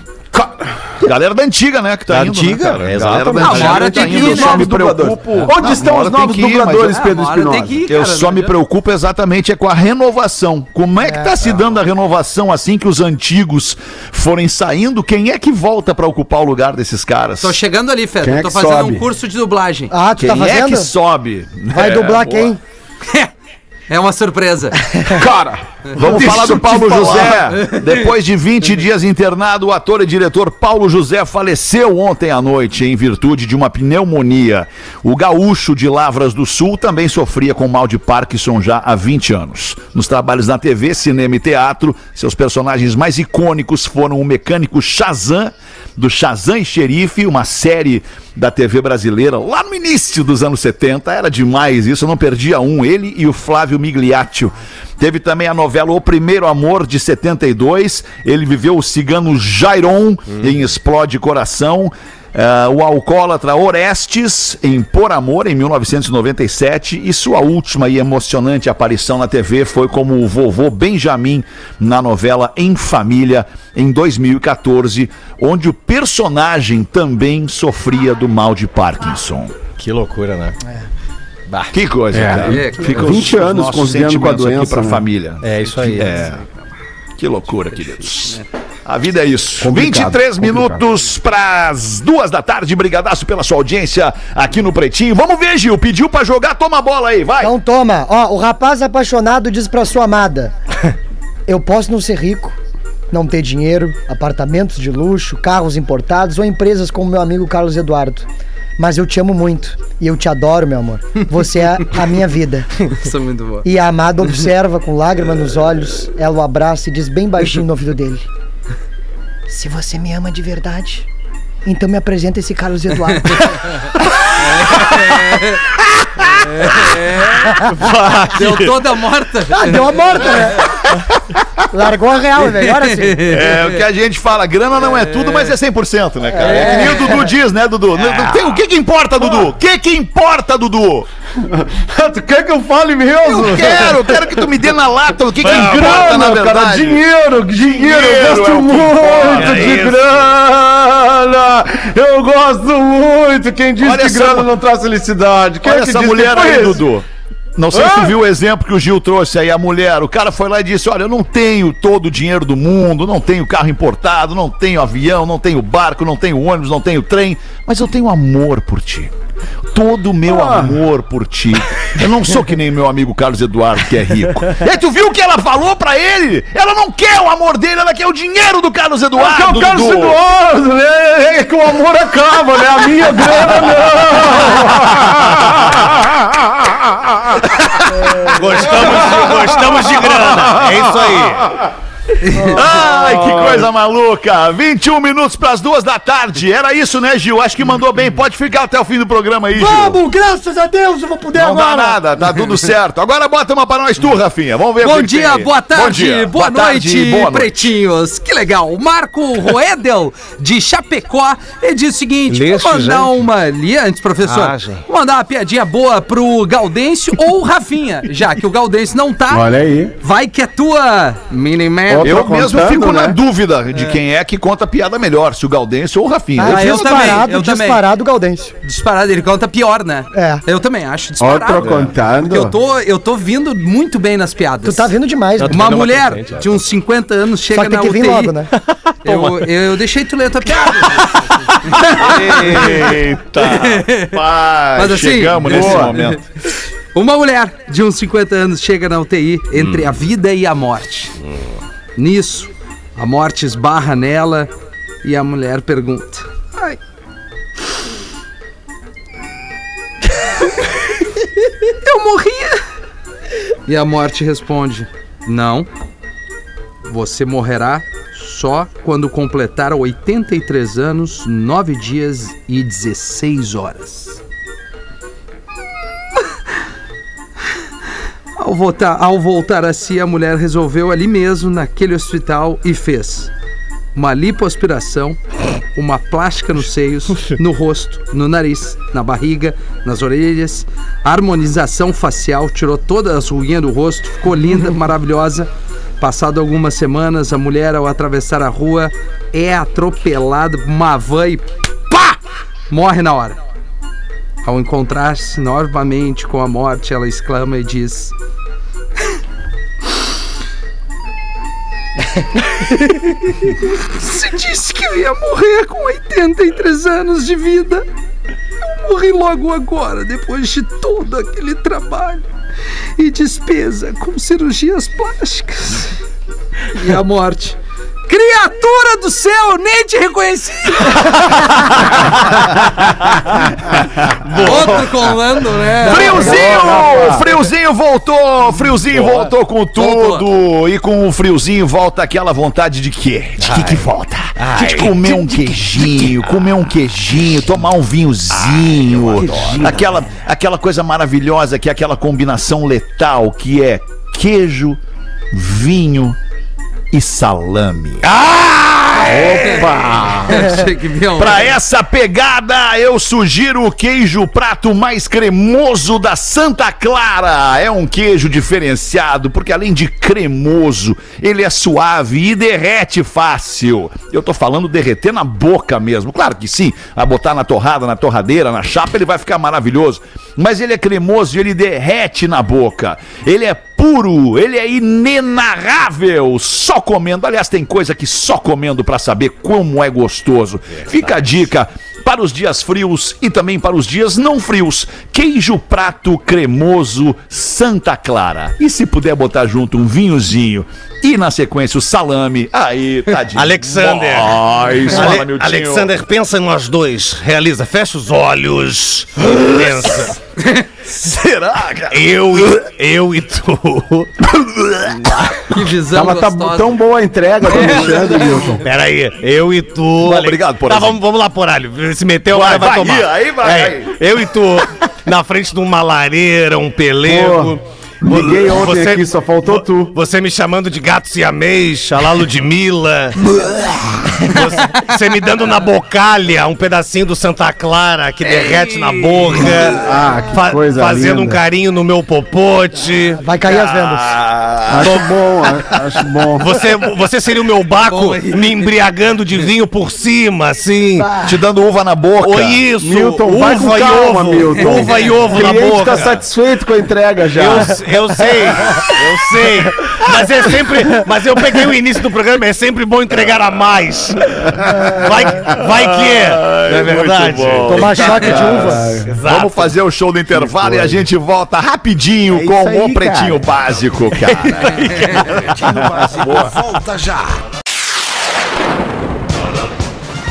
S2: Galera da antiga, né? Que tá
S10: Da
S2: indo,
S10: antiga,
S2: né, cara?
S10: é,
S2: Galera
S10: exatamente.
S2: da antiga
S6: Agora
S2: tá
S6: tem que ir
S2: eu só
S6: novos
S2: me
S4: dubladores.
S2: preocupo.
S4: Onde estão os novos
S2: ir,
S4: dubladores,
S6: Ah,
S4: Pedro Espinosa?
S2: Eu só me preocupo exatamente é com a renovação. Como é que tá se dando a renovação assim que os antigos forem saindo? Quem é que volta pra ocupar o lugar desses caras?
S6: Tô chegando ali, Fed.
S4: Quem é
S6: Tô fazendo
S4: sobe?
S6: um curso de dublagem.
S5: Ah, tu
S2: Quem
S5: tá
S2: é
S5: fazendo?
S2: que sobe?
S5: Vai
S2: É,
S5: dublar
S2: boa.
S5: quem?
S6: É uma surpresa.
S4: Cara,
S2: Vamos
S4: Deixa
S2: falar do Paulo. José. Depois de 20 dias internado, o ator e diretor Paulo José faleceu ontem à noite em virtude de uma pneumonia. O gaúcho de Lavras do Sul também sofria com mal de Parkinson já há 20 anos. Nos trabalhos na TV, cinema e teatro, seus personagens mais icônicos foram o mecânico Shazam, do Shazam e Xerife, uma série da TV brasileira lá no início dos anos 70. Era demais isso, eu não perdia um. Ele e o Flávio Migliaccio. Teve também a novela O Primeiro Amor, de 72. Ele viveu o cigano Jairon em Explode Coração. Ah, o alcoólatra Orestes em Por Amor, em 1997. E sua última e emocionante aparição na TV foi como o vovô Benjamin na novela Em Família, em 2014, onde o personagem também sofria do mal de Parkinson.
S10: Que loucura, né?
S2: Que coisa, cara.
S6: É, que-
S2: Fica
S4: 20 anos convivendo com a doença,
S2: pra
S4: né?
S2: família.
S10: É isso aí.
S2: É. Que loucura, queridos. A vida é isso.
S4: Complicado,
S2: 23
S4: complicado.
S2: minutos para as duas da tarde. Brigadaço pela sua audiência aqui no Pretinho. Vamos ver, Gil. Pediu pra jogar, toma a bola aí, vai.
S5: Então toma, ó, o rapaz apaixonado diz pra sua amada: Eu posso não ser rico, não ter dinheiro, apartamentos de luxo, carros importados ou empresas como meu amigo Carlos Eduardo. Mas eu te amo muito e eu te adoro, meu amor. Você é a minha vida.
S6: Isso é muito bom.
S5: E a amada observa com lágrima nos olhos, ela o abraça e diz bem baixinho no ouvido dele: Se você me ama de verdade, então me apresenta esse Carlos Eduardo.
S6: Deu toda morta.
S5: Ah, deu a morta, né? Largou a real, é melhor assim.
S2: É o que a gente fala, grana não é tudo, mas é 100%, né, cara? É, que nem o Dudu diz, né, Dudu? Não tem- O que que importa, Dudu? O que que importa, Dudu?
S4: tu quer que eu fale mesmo?
S2: Eu quero, eu quero que tu me dê na lata o que que
S4: Não,
S2: importa, na
S4: grana, cara,
S2: verdade.
S4: dinheiro, dinheiro, eu gosto
S2: é que
S4: muito
S2: importa,
S4: de
S2: é isso.
S4: grana. Eu gosto muito. Quem diz
S2: Olha
S4: que
S2: essa
S4: grana não traz felicidade? Quem
S2: Olha
S4: é que
S2: essa
S4: disse?
S2: mulher
S4: foi
S2: aí? Dudu. Não sei se tu viu o exemplo que o Gil trouxe aí, a mulher. O cara foi lá e disse: Olha, eu não tenho todo o dinheiro do mundo, não tenho carro importado, não tenho avião, não tenho barco, não tenho ônibus, não tenho trem, mas eu tenho amor por ti. Todo o meu
S4: Ah.
S2: amor por ti. Eu não sou que nem meu amigo Carlos Eduardo, que é rico. E aí, tu viu o que ela falou pra ele? Ela não quer o amor dele, ela quer o dinheiro do Carlos Eduardo.
S4: Porque o Carlos. Eduardo, né? É que o amor acaba, né? A minha grana
S3: Gostamos de, gostamos de grana. É isso aí.
S2: Ai, que coisa maluca! 21 minutos pras duas da tarde. Era isso, né, Gil? Acho que mandou bem. Pode ficar até o fim do programa aí, Gil.
S5: Vamos, graças a Deus, eu vou poder
S2: Não dá
S5: agora.
S2: nada, tá tudo certo. Agora bota uma pra nós tu, Rafinha. Vamos ver o
S6: Bom
S2: que que
S6: dia,
S2: aí.
S6: boa tarde,
S2: Bom dia,
S6: boa, noite,
S2: tarde, boa noite.
S6: pretinhos. Que legal. Marco Roedel, de Chapecó, ele diz o seguinte:
S10: Leste,
S6: vou mandar
S10: gente?
S6: uma. Li antes, professor.
S10: Ah,
S6: vou mandar uma piadinha boa pro Gaudêncio ou Rafinha, já que o Gaudêncio não tá.
S4: Olha aí.
S6: Vai que é tua, Miniman.
S2: Eu
S4: Tô
S2: mesmo
S4: contando,
S2: fico na
S4: né?
S2: dúvida de quem é que conta a piada melhor, se o Gaudêncio ou o Rafinha.
S5: Ah,
S6: eu também,
S5: disparado,
S6: eu também.
S5: disparado Gaudêncio.
S6: Disparado, ele conta pior, né?
S5: É.
S6: Eu também acho, disparado.
S4: Outro contando.
S6: Eu tô, eu tô vindo muito bem nas piadas.
S5: Tu tá vindo demais, né?
S6: Uma mulher de uns 50 anos
S5: Só
S6: chega
S5: que tem
S6: na
S5: que
S6: UTI.
S5: vir logo, né?
S6: Eu, eu deixei tu ler a tua piada.
S2: Eita, pai,
S6: Mas assim,
S2: chegamos nesse
S4: boa.
S2: momento.
S6: Uma mulher de uns 50 anos chega na UTI entre a vida e a morte. Nisso, a morte esbarra nela e a mulher pergunta: Ai. Eu morria. E a morte responde: Não. Você morrerá só quando completar 83 anos, 9 dias e 16 horas. Ao voltar, ao voltar a si, a mulher resolveu ali mesmo, naquele hospital, e fez uma lipoaspiração, uma plástica nos seios, no rosto, no nariz, na barriga, nas orelhas, harmonização facial, tirou todas as ruguinhas do rosto, ficou linda, maravilhosa. Passado algumas semanas, a mulher, ao atravessar a rua, é atropelada por uma van e pá! Morre na hora. Ao encontrar-se novamente com a morte, ela exclama e diz: Você disse que eu ia morrer com 83 anos de vida. Eu morri logo agora, depois de todo aquele trabalho e despesa com cirurgias plásticas. E a morte. Criatura do céu, nem te reconheci! Outro com Lando, né?
S2: Friozinho! Friozinho voltou! Friozinho voltou com tudo! E com o friozinho volta aquela vontade de quê? De que que volta? De comer um queijinho, comer um queijinho, tomar um vinhozinho. aquela, aquela coisa maravilhosa que é aquela combinação letal que é queijo, vinho e salame. Opa!
S6: Que vinha um-
S2: Pra essa pegada, eu sugiro o queijo prato mais cremoso da Santa Clara. É um queijo diferenciado, porque além de cremoso, ele é suave e derrete fácil. Eu tô falando derreter na boca mesmo. Claro que sim, a botar na torrada, na torradeira, na chapa, ele vai ficar maravilhoso. Mas ele é cremoso e ele derrete na boca. Ele é puro, ele é inenarrável. Só comendo. Aliás, tem coisa que só comendo pra saber como é gostoso. Fica a dica para os dias frios e também para os dias não frios. Queijo prato cremoso Santa Clara. E se puder botar junto um vinhozinho e na sequência o salame, aí tá de
S10: Alexander.
S2: Fala,
S10: Ale-. Alexander, pensa em nós dois. Realiza, fecha os olhos. pensa.
S2: Será, cara?
S10: Eu e, eu e tu.
S6: Que visão
S4: Tava tá
S6: gostosa.
S4: tão boa a entrega do Alexandre, Milton.
S10: Pera aí, eu e tu.
S2: Bom,
S10: Ale-
S2: obrigado,
S10: Tá,
S2: Porazinho.
S10: vamos, vamos lá, Poralho. Se meteu,
S2: Vai,
S10: agora vai,
S2: vai,
S10: tomar.
S2: aí, vai,
S10: É,
S2: aí.
S10: Eu e tu, na frente de uma lareira, um pelego.
S4: Liguei ontem
S10: Você-
S4: aqui, só faltou tu.
S10: Você me chamando de gato siamês, a Ludmilla. você, você me dando na bocalha um pedacinho do Santa Clara que derrete na boca.
S4: Ah, que coisa
S10: Fazendo um
S4: linda.
S10: carinho no meu popote.
S5: Vai cair as vendas.
S4: Acho bom, a- acho bom.
S10: Você, você seria o meu baco me embriagando de vinho por cima, assim.
S2: Te dando uva na boca.
S10: Ou isso,
S4: Milton, vai com
S10: uva e
S4: calma,
S10: ovo.
S4: Milton.
S10: Uva e ovo
S4: O
S10: na
S4: cliente
S10: boca.
S4: tá satisfeito com a entrega já.
S10: Eu, eu sei, eu sei. Mas é sempre. Mas eu peguei o início do programa, é sempre bom entregar a mais. Vai, vai que é. Não é verdade?
S2: bom.
S5: Tomar choque de uva.
S10: Exato.
S2: Vamos fazer o show do intervalo e a gente volta rapidinho
S4: É
S2: com
S4: aí,
S2: o Pretinho
S4: cara.
S2: Básico, cara.
S1: Pretinho Básico volta já.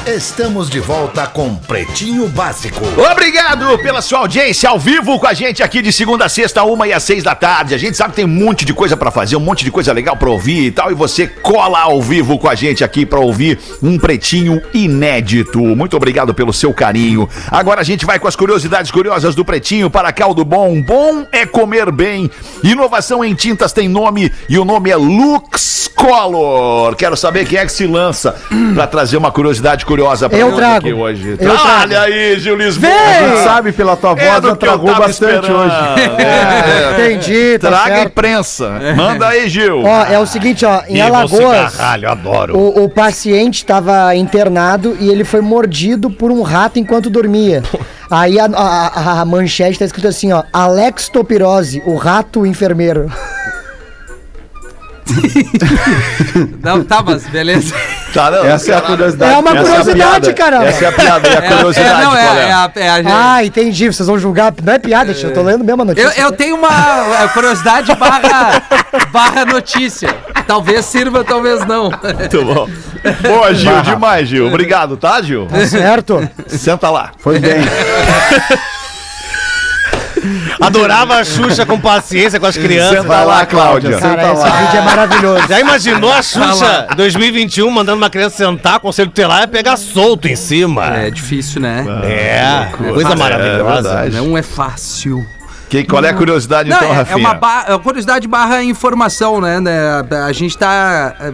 S1: Estamos de volta com Pretinho Básico.
S2: Obrigado pela sua audiência ao vivo com a gente aqui de segunda a sexta, uma e às seis da tarde. A gente sabe que tem um monte de coisa pra fazer, um monte de coisa legal pra ouvir e tal. E você cola ao vivo com a gente aqui pra ouvir um pretinho inédito. Muito obrigado pelo seu carinho. Agora a gente vai com as curiosidades curiosas do pretinho para caldo bom. Bom é comer bem. Inovação em tintas tem nome e o nome é Lux Color. Quero saber quem é que se lança pra trazer uma curiosidade curiosa pra
S5: Eu
S2: nós
S5: trago.
S2: aqui hoje.
S5: Eu trago.
S2: Olha aí, Gil Lisboa.
S4: A gente sabe pela tua voz,
S2: É
S4: já
S2: que eu
S4: tragou bastante
S2: esperando.
S4: hoje.
S2: É.
S5: Entendi, tá
S2: Traga
S5: certo.
S2: imprensa. Manda aí, Gil.
S5: Ó, é o seguinte, ó, em
S10: o
S5: Alagoas,
S10: cigarralho, adoro.
S5: o, o paciente estava internado e ele foi mordido por um rato enquanto dormia. Aí a, a- a manchete tá escrito assim, ó, Alex Topirose, o rato enfermeiro.
S6: Não, tá, mas beleza.
S2: Tá, não,
S4: Essa é a curiosidade.
S5: É uma
S2: Essa a
S5: curiosidade,
S2: piada.
S5: caramba.
S2: Essa é a piada e a curiosidade,
S6: é, não,
S2: qual
S6: é,
S2: é?
S6: é, a, é a-
S5: Ah, entendi, vocês vão julgar. Não é piada, tio, eu tô lendo mesmo a
S6: Eu,
S5: notícia.
S6: eu tenho uma é, curiosidade barra, barra notícia. Talvez sirva, talvez não.
S2: Muito bom. Boa, Gil, demais, Gil. Obrigado, tá, Gil?
S5: Tá certo?
S2: Senta lá.
S4: Foi bem.
S10: Adorava a Xuxa com paciência com as crianças.
S2: Senta lá, Cláudia.
S5: Cara, esse vídeo é maravilhoso.
S10: Já imaginou a Xuxa 2021 mandando uma criança sentar, conselho tutelar e pegar solto em cima?
S6: É difícil, né?
S10: É, coisa
S2: É
S10: maravilhosa.
S2: verdade.
S6: Não é fácil.
S2: Que, qual é a curiosidade,
S6: Não,
S2: então,
S6: é, é
S2: Rafinha?
S6: uma ba- é uma curiosidade barra informação, né? né? A gente tá é,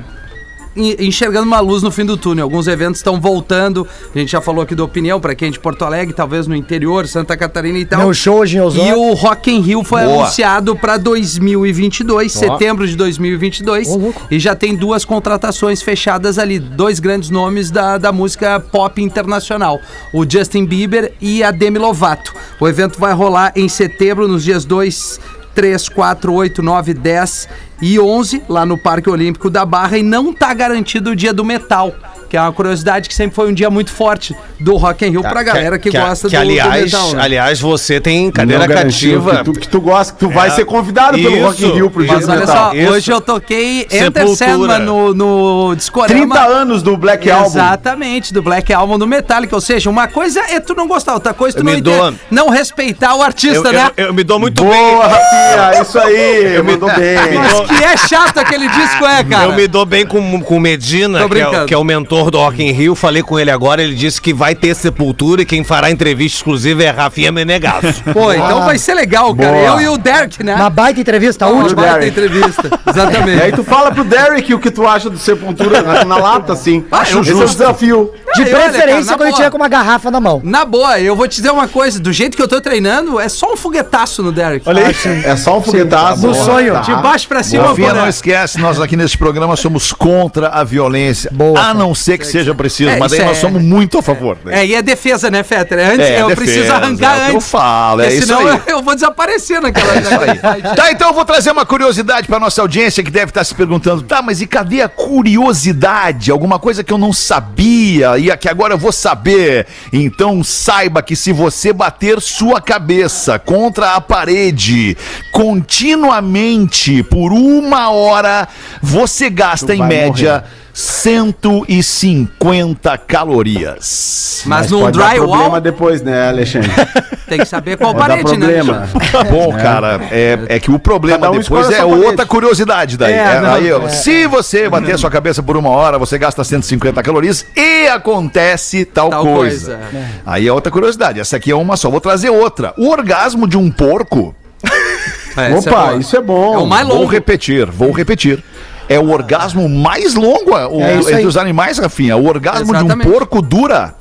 S6: enxergando uma luz no fim do túnel. Alguns eventos estão voltando. A gente já falou aqui da opinião para quem é de Porto Alegre, talvez no interior, Santa Catarina e tal.
S5: Meu show hoje em
S6: E
S5: Osório.
S6: o Rock in Rio foi
S2: Boa.
S6: anunciado para 2022, setembro de 2022.
S5: Ô, louco.
S6: e já tem duas contratações fechadas ali, dois grandes nomes da, da música pop internacional, o Justin Bieber e a Demi Lovato. O evento vai rolar em setembro, nos dias 2, 3, 4, 8, 9, 10 e 11, lá no Parque Olímpico da Barra, e não tá garantido o dia do metal. Que é uma curiosidade que sempre foi um dia muito forte do Rock in Rio pra galera que, gosta
S10: que,
S6: do,
S10: aliás,
S6: do metal. né?
S10: aliás, você tem cadeira
S4: Não
S10: cativa.
S4: Que tu, que tu gosta, que tu vai
S10: É.
S4: ser convidado pelo
S10: Isso.
S4: Rock in Rio pro dia
S6: Mas olha
S4: metal.
S6: só,
S10: Isso.
S6: hoje eu toquei Enter. Sandman no, no Discorama.
S4: 30 anos do Black Album.
S6: Exatamente, do Black Album do Metallica. Ou seja, uma coisa é tu não gostar, outra coisa é tu
S10: Eu
S6: não,
S10: me dou-
S6: não respeitar o
S10: Eu,
S6: artista, né?
S10: eu- eu me dou muito bem.
S4: Boa, Rafinha, isso aí, mandou bem.
S6: Mas que é chato aquele disco, é, cara.
S10: Eu me dou bem com, com o Medina, que é, que é o mentor do Rock in Rio. Falei com ele agora, ele disse que vai ter sepultura e quem fará entrevista exclusiva é Rafinha Menegasso.
S6: Pô, então vai ser legal, cara.
S4: Boa.
S6: Eu e o Derek, né?
S5: Uma baita entrevista, a
S6: Uma
S5: última.
S6: baita
S4: Derek.
S6: entrevista.
S4: E aí
S6: Exatamente.
S4: tu fala pro Derek o que tu acha do Sepultura na, na lata, assim.
S6: Acho
S4: Esse é o
S6: justo.
S4: desafio.
S5: De
S6: Aí, olha, cara,
S5: preferência quando ele
S6: boa.
S5: tiver com uma garrafa na mão.
S6: Na boa, eu vou te dizer uma coisa. Do jeito que eu tô treinando, é só um foguetaço no Derek.
S4: Olha aí, é só um foguetaço.
S5: No sonho.
S6: De baixo pra cima,
S2: Rafinha, não esquece, nós aqui nesse programa somos contra a violência.
S5: Boa,
S2: a não ser ser que seja preciso,
S6: É,
S2: mas aí nós
S6: é-
S2: somos muito a favor. né?
S6: É, e é defesa, né, Fetter? Antes,
S2: É,
S6: eu
S2: defesa,
S6: preciso arrancar
S2: é o que
S6: antes.
S2: eu falo, é
S6: porque
S2: isso
S6: senão
S2: aí.
S6: eu vou desaparecer naquela. fight.
S2: Tá, então eu vou trazer uma curiosidade pra nossa audiência que deve estar se perguntando: tá, mas e cadê a curiosidade? Alguma coisa que eu não sabia e a que agora eu vou saber. Então saiba que se você bater sua cabeça contra a parede continuamente por uma hora, você gasta em média 150 calorias.
S6: Mas, num
S4: pode dar
S6: drywall
S4: problema depois, né, Alexandre?
S6: tem que saber qual
S4: dar
S6: parede, né?
S4: problema.
S2: Bom, cara, é, é que o problema
S4: um
S2: depois é
S4: parede.
S2: outra curiosidade daí.
S4: É,
S2: É,
S4: não,
S2: aí,
S4: é.
S2: Se você bater a sua cabeça por uma hora, você gasta 150 calorias e acontece tal,
S6: Tal
S2: coisa.
S6: coisa.
S2: Aí é outra curiosidade. Essa aqui é uma só. Vou trazer outra. O orgasmo de um porco.
S6: É,
S4: Opa, isso é bom.
S6: É o mais
S2: Vou
S6: longo.
S2: repetir, vou repetir. É o orgasmo mais longo o-
S5: É
S2: entre os animais, Rafinha. O orgasmo
S6: Exatamente.
S2: de um porco dura.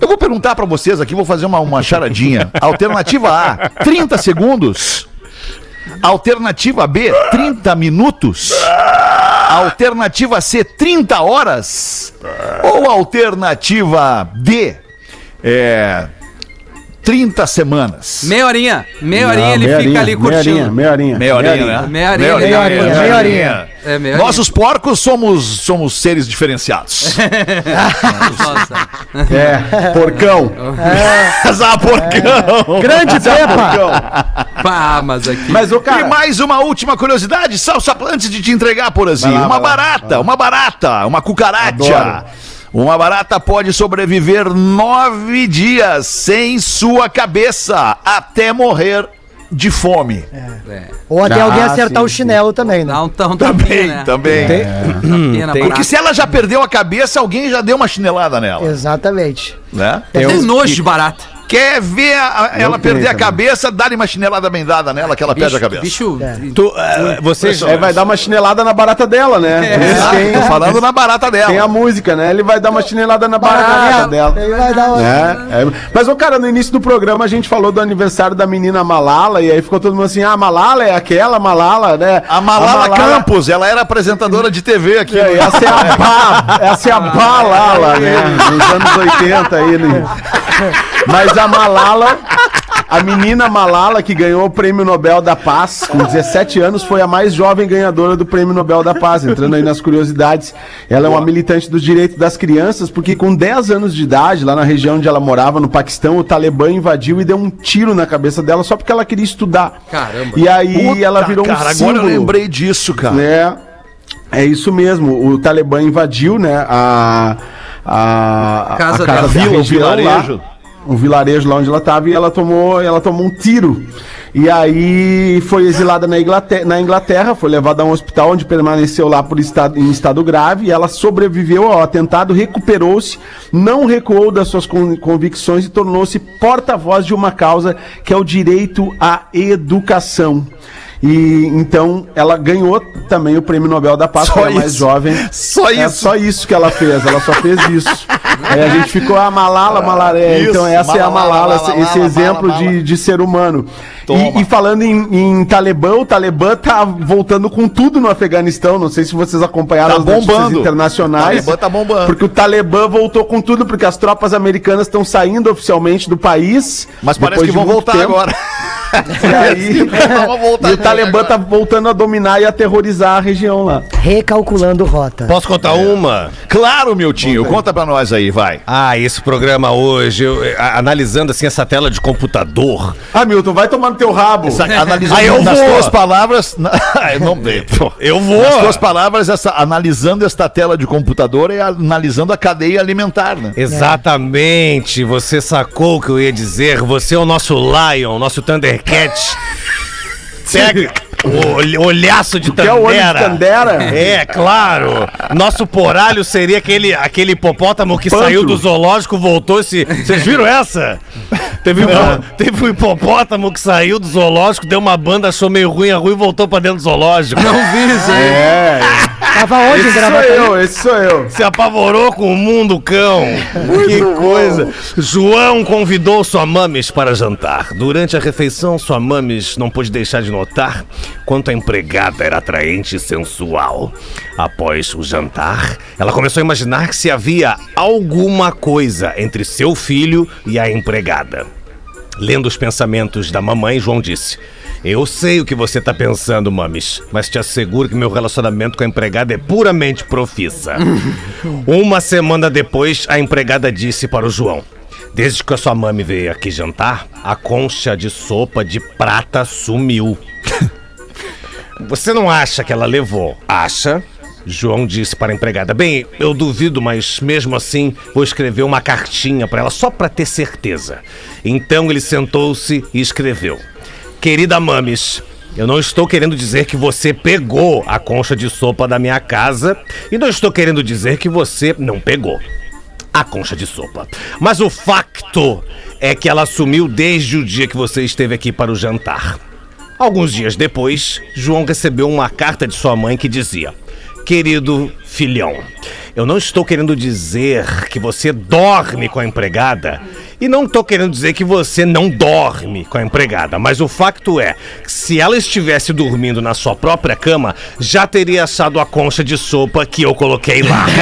S2: Eu vou perguntar pra vocês aqui, vou fazer uma, uma charadinha. Alternativa A, 30 segundos. Alternativa B, 30 minutos. Alternativa C, 30 horas. Ou alternativa D, é, 30 semanas.
S6: Meia horinha. Meia horinha
S4: Não,
S6: ele
S4: meia
S6: fica
S4: horinha,
S6: ali
S4: Meia horinha,
S6: curtindo.
S4: meia horinha.
S2: Meia horinha, né?
S6: Meia horinha,
S2: Meia
S5: meia
S2: horinha,
S5: meia horinha.
S6: É, meia
S2: Nós, os porcos, somos, somos seres diferenciados.
S6: Nossa.
S4: É, porcão.
S2: Azar, porcão!
S5: Grande Pepa!
S6: Pá, mas aqui.
S4: Mas, o
S2: E
S4: cara...
S2: mais uma última curiosidade, só antes de te entregar, Porazinho.
S4: Lá,
S2: Uma
S4: lá,
S2: barata, uma barata, uma cucaracha.
S4: Adoro.
S2: Uma barata pode sobreviver nove dias sem sua cabeça até morrer de fome.
S5: Ou até
S4: Ah,
S5: alguém acertar
S4: sim,
S5: o chinelo também, né?
S6: Um, dá um
S2: Também,
S6: tapinha, né?
S2: também.
S6: Tapinha na
S2: Porque se ela já perdeu a cabeça, alguém já deu uma chinelada nela,
S5: Exatamente.
S2: né?
S6: Eu tenho nojo de barata.
S2: Quer ver a- a- ela perder a cabeça, dá-lhe uma chinelada bem dada nela, que ela perde a cabeça.
S6: Bicho.
S10: Tu, eh, você
S4: É, vai dar uma chinelada na barata dela, né?
S2: Exato,
S4: tem,
S2: tô falando na barata dela.
S4: tem a música, né? Ele vai dar uma chinelada na barata
S5: Barata
S4: dela.
S5: Ele vai dar uma...
S4: É, é. Mas, ô, cara, no início do programa a gente falou do aniversário da menina Malala, e aí ficou todo mundo assim, ah, Malala é aquela Malala, né?
S2: A Malala, Campos, ela era apresentadora de TV aqui.
S4: É, essa é a Ba, essa é a Balala, né? Nos anos 80 aí. Né? Mas a Malala, a menina Malala, que ganhou o Prêmio Nobel da Paz, com 17 anos, foi a mais jovem ganhadora do Prêmio Nobel da Paz. Entrando aí nas curiosidades, ela é uma militante dos direitos das crianças, porque com 10 anos de idade, lá na região onde ela morava, no Paquistão, o Talibã invadiu e deu um tiro na cabeça dela só porque ela queria estudar.
S6: Caramba.
S4: E aí
S2: Puta,
S4: ela virou
S2: cara,
S4: um
S2: agora
S4: símbolo.
S2: eu lembrei disso, cara.
S4: É, é isso mesmo. O Talibã invadiu, né, a a,
S6: Casa
S4: a
S6: dela.
S4: da
S2: Vila, o vilarejo.
S4: lá, um vilarejo lá onde ela estava e ela tomou, ela tomou um tiro. E aí foi exilada na Inglaterra, na Inglaterra, foi levada a um hospital onde permaneceu lá por estado, em estado grave. Ela sobreviveu ao atentado, recuperou-se, não recuou das suas con- convicções e tornou-se porta-voz de uma causa que é o direito à educação. E então ela ganhou também o Prêmio Nobel da Paz,
S2: Só
S4: a mais jovem.
S2: Só
S4: É
S2: isso.
S4: só isso que ela fez, ela só fez isso. Aí a gente ficou a Malala, Malala. é,
S2: Isso,
S4: então essa é a
S2: Malala,
S4: Malala,
S2: Malala,
S4: esse,
S2: Malala,
S4: exemplo
S2: Malala.
S4: De, de ser humano. E, e falando em, em Talibã, o Talibã tá voltando com tudo no Afeganistão. Não sei se vocês acompanharam
S2: Tá
S4: as notícias
S2: bombando.
S4: internacionais.
S2: O Talibã tá bombando.
S4: Porque o Talibã voltou com tudo, porque as tropas americanas estão saindo oficialmente do país.
S2: Mas parece que vão voltar
S4: tempo.
S2: agora.
S4: E, aí,
S2: voltar
S4: e o Talibã
S2: ele
S4: tá voltando a dominar e aterrorizar a região lá.
S5: Recalculando rota.
S10: Posso contar uma?
S2: Claro, Miltinho, conta pra nós aí, vai.
S10: Ah, esse programa hoje, eu, a- analisando assim essa tela de computador.
S4: Ah, Milton, vai tomar no teu rabo.
S2: Essa- analisando
S10: Ah, eu
S2: nas
S10: vou.
S2: tuas palavras. na- eu não
S10: Eu vou.
S2: Nas tuas palavras, essa, analisando esta tela de computador e analisando a cadeia alimentar, né?
S10: Exatamente, você sacou o que eu ia dizer. Você é o nosso Lion, nosso Thundercat. Pega o olh- olhaço de
S4: Que é o olho de
S10: Tandera.
S4: Tandera?
S10: É, claro. Nosso poralho seria aquele, aquele hipopótamo que
S4: Pantro.
S10: saiu do zoológico, voltou se. Vocês viram essa? Teve, um, teve um hipopótamo que saiu do zoológico, deu uma banda, achou meio ruim a rua e voltou pra dentro do zoológico.
S6: Não vi isso aí.
S4: É.
S5: Tava onde,
S4: Esse sou eu, esse sou eu.
S10: Se apavorou com o mundo cão. que coisa. João convidou sua mames para jantar. Durante a refeição, sua mames não pôde deixar de notar quanto a empregada era atraente e sensual. Após o jantar, ela começou a imaginar que se havia alguma coisa entre seu filho e a empregada. Lendo os pensamentos da mamãe, João disse: Eu sei o que você tá pensando, mames, mas te asseguro que meu relacionamento com a empregada é puramente profissa. Uma semana depois, a empregada disse para o João: Desde que a sua mãe veio aqui jantar, a concha de sopa de prata sumiu. Você não acha que ela levou? Acha? João disse para a empregada: Bem, eu duvido, mas mesmo assim vou escrever uma cartinha para ela só para ter certeza. Então ele sentou-se e escreveu: Querida Mames, eu não estou querendo dizer que você pegou a concha de sopa da minha casa e não estou querendo dizer que você não pegou a concha de sopa. Mas o facto é que ela sumiu desde o dia que você esteve aqui para o jantar. Alguns dias depois, João recebeu uma carta de sua mãe que dizia: Querido filhão, eu não estou querendo dizer que você dorme com a empregada e não estou querendo dizer que você não dorme com a empregada, mas o facto é que se ela estivesse dormindo na sua própria cama, já teria assado a concha de sopa que eu coloquei lá.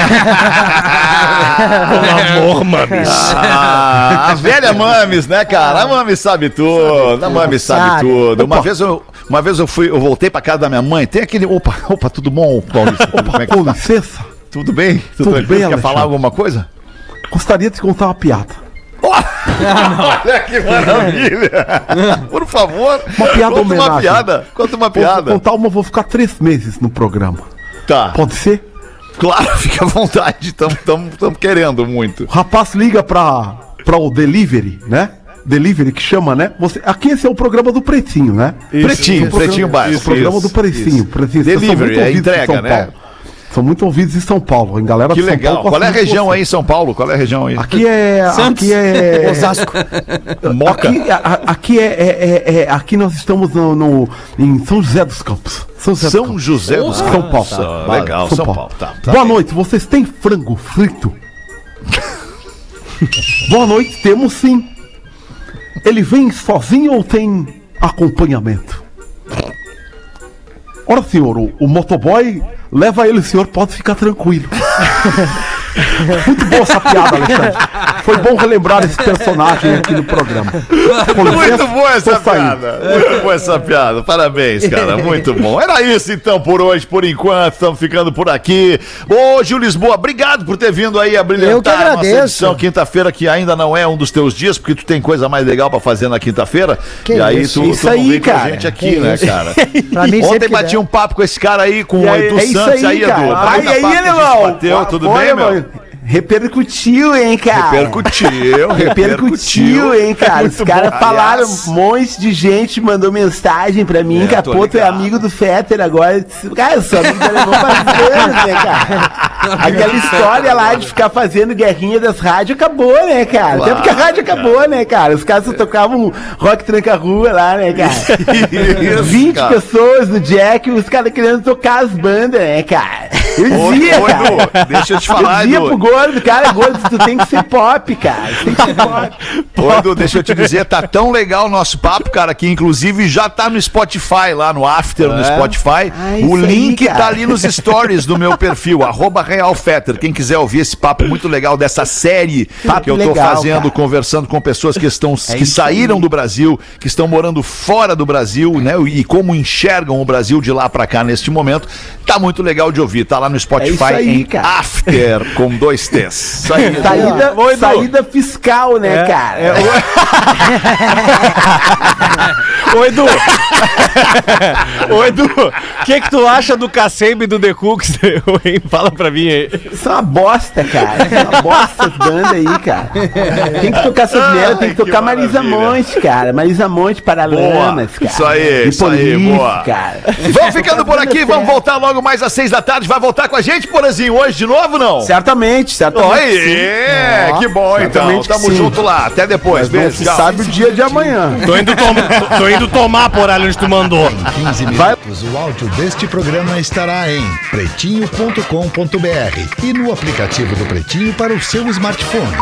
S10: Com amor, mames.
S2: Ah, a velha Mames, né, cara? A Mames sabe tudo. A Mames sabe
S5: Sabe.
S2: tudo. Uma vez eu, uma vez eu fui, eu voltei pra casa da minha mãe. Tem aquele, opa, opa, tudo bom, Paulista? Como é que
S4: Com
S2: tá?
S4: licença,
S2: Tudo bem? Tudo,
S4: Tudo bem,
S2: Quer falar alguma coisa?
S4: gostaria de contar uma piada.
S2: Olha que maravilha! Por favor,
S4: Uma piada
S2: conta uma
S4: homenagem.
S2: piada. Conta uma
S4: Vou
S2: piada.
S4: contar uma, vou ficar três meses no programa.
S2: Tá,
S4: Pode ser?
S2: claro, fica à vontade. Estamos querendo muito.
S4: O rapaz liga pra, pra o delivery, né? Delivery que chama, né? Você, aqui esse é o programa do Pretinho, né?
S2: Pretinho,
S4: O programa-
S2: Pretinho Básico.
S4: O programa
S2: Isso,
S4: do Pretinho.
S2: isso.
S4: Pretinho.
S2: Delivery, é entrega, né?
S4: Paulo. São muito ouvidos em São Paulo. Em galera
S2: Que
S4: de São
S2: legal.
S4: Paulo
S2: Qual é a região
S4: você.
S2: aí em São Paulo? Qual é a região aí?
S4: Aqui é. Aqui é.
S5: Osasco.
S2: Moca.
S4: Aqui, a- aqui é, é- é- é- Aqui nós estamos no, no- em São José dos Campos. São José
S2: São
S4: dos Campos.
S2: José dos
S4: São Paulo.
S2: Campos. Ah, legal, São Paulo. Tá, tá
S4: Boa
S2: bem.
S4: noite, vocês têm frango frito? Boa noite, temos sim. Ele vem sozinho ou tem acompanhamento? Ora, senhor, o, o motoboy leva ele, senhor pode ficar tranquilo. Muito boa essa piada, Alexandre. Foi bom relembrar esse personagem aqui no programa. Com licença,
S2: Muito boa essa piada. Muito boa essa piada. Parabéns, cara. Muito bom. Era isso então por hoje, por enquanto. Estamos ficando por aqui. Ô, Gil Lisboa, obrigado por ter vindo aí a brilhantar
S5: Eu que
S2: a nossa
S5: agradeço.
S2: edição. Quinta-feira, que ainda não é um dos teus dias, porque tu tem coisa mais legal pra fazer na quinta-feira.
S5: Que
S2: E aí
S5: isso.
S2: tu,
S4: Isso
S2: tu não
S4: aí,
S2: vem com a
S4: cara.
S2: gente aqui,
S5: Que
S2: né,
S5: isso.
S2: cara?
S5: Pra mim,
S2: Ontem bati
S5: der.
S2: um papo com esse cara aí, com o
S4: É,
S2: Edu
S4: é
S2: Santos
S4: aí,
S2: aí, Edu.
S4: cara. Aí, aí, alemão.
S2: Bateu, tudo bem, meu?
S4: Repercutiu, hein, cara?
S2: Repercutiu,
S4: Repercutiu, hein, cara? Os
S2: Muito
S4: caras falaram, um monte de gente mandou mensagem pra mim,
S2: É,
S4: tu é amigo do Fetter agora. Cara, sou amigo Alemão faz anos, né, cara? Aquela história lá de ficar fazendo guerrinha das rádios acabou, né, cara? Até porque a rádio
S2: cara.
S4: acabou, né, cara? Os caras só tocavam rock tranca-rua lá, né, cara?
S2: Isso,
S4: 20
S2: cara.
S4: pessoas no Jack, os caras querendo tocar as bandas, né, cara? Eu dizia,
S2: ô. Edu, deixa eu te falar,
S4: Eu dizia
S2: Edu.
S4: pro gordo, cara, gordo, tu tem que ser pop, cara. Tem que ser pop.
S2: Ô, Edu, deixa eu te dizer, tá tão legal o nosso papo, cara, que inclusive já tá no Spotify, lá no After, no Spotify.
S4: Ah,
S2: o
S4: aí,
S2: link
S4: cara.
S2: tá ali nos stories do meu perfil, arroba RealFetter. Quem quiser ouvir esse papo muito legal dessa série
S4: Papo
S2: que eu tô
S4: legal,
S2: fazendo,
S4: cara.
S2: conversando com pessoas que estão que
S4: É isso
S2: saíram
S4: aí.
S2: do Brasil, que estão morando fora do Brasil, né? E como enxergam o Brasil de lá pra cá neste momento. Tá muito legal de ouvir. Tá lá no Spotify
S4: É isso aí,
S2: em
S4: cara.
S2: After, com dois T's. Isso aí.
S4: Saída,
S10: Ô, Edu.
S4: saída fiscal, né, cara?
S10: Ô, Edu! Ô, Edu, o que que tu acha do Cacembe e do The Cooks? Fala pra mim aí.
S4: Isso é uma bosta, cara. Isso é uma bosta essas bandas aí, cara. Tem que tocar essas merdas, tem que
S2: que
S4: tocar Marisa
S2: maravilha.
S4: Monte, cara. Marisa Monte, Paralamas, cara.
S2: Isso aí, isso aí, boa.
S4: cara.
S2: Vamos ficando por aqui, vamos voltar logo mais às seis da tarde. Vai voltar voltar com a gente, Porazinho, hoje de novo, não?
S4: Certamente, certamente.
S2: Oi, é, que bom, então.
S4: certamente então.
S2: Tamo junto lá. Até depois. Beijo.
S4: Sabe o dia de amanhã.
S10: Tô indo, tom tô indo
S3: tomar, poralho, onde tu mandou.
S1: Em 15 minutos, Vai. o áudio deste programa estará em pretinho.com.br e no aplicativo do Pretinho para o seu smartphone.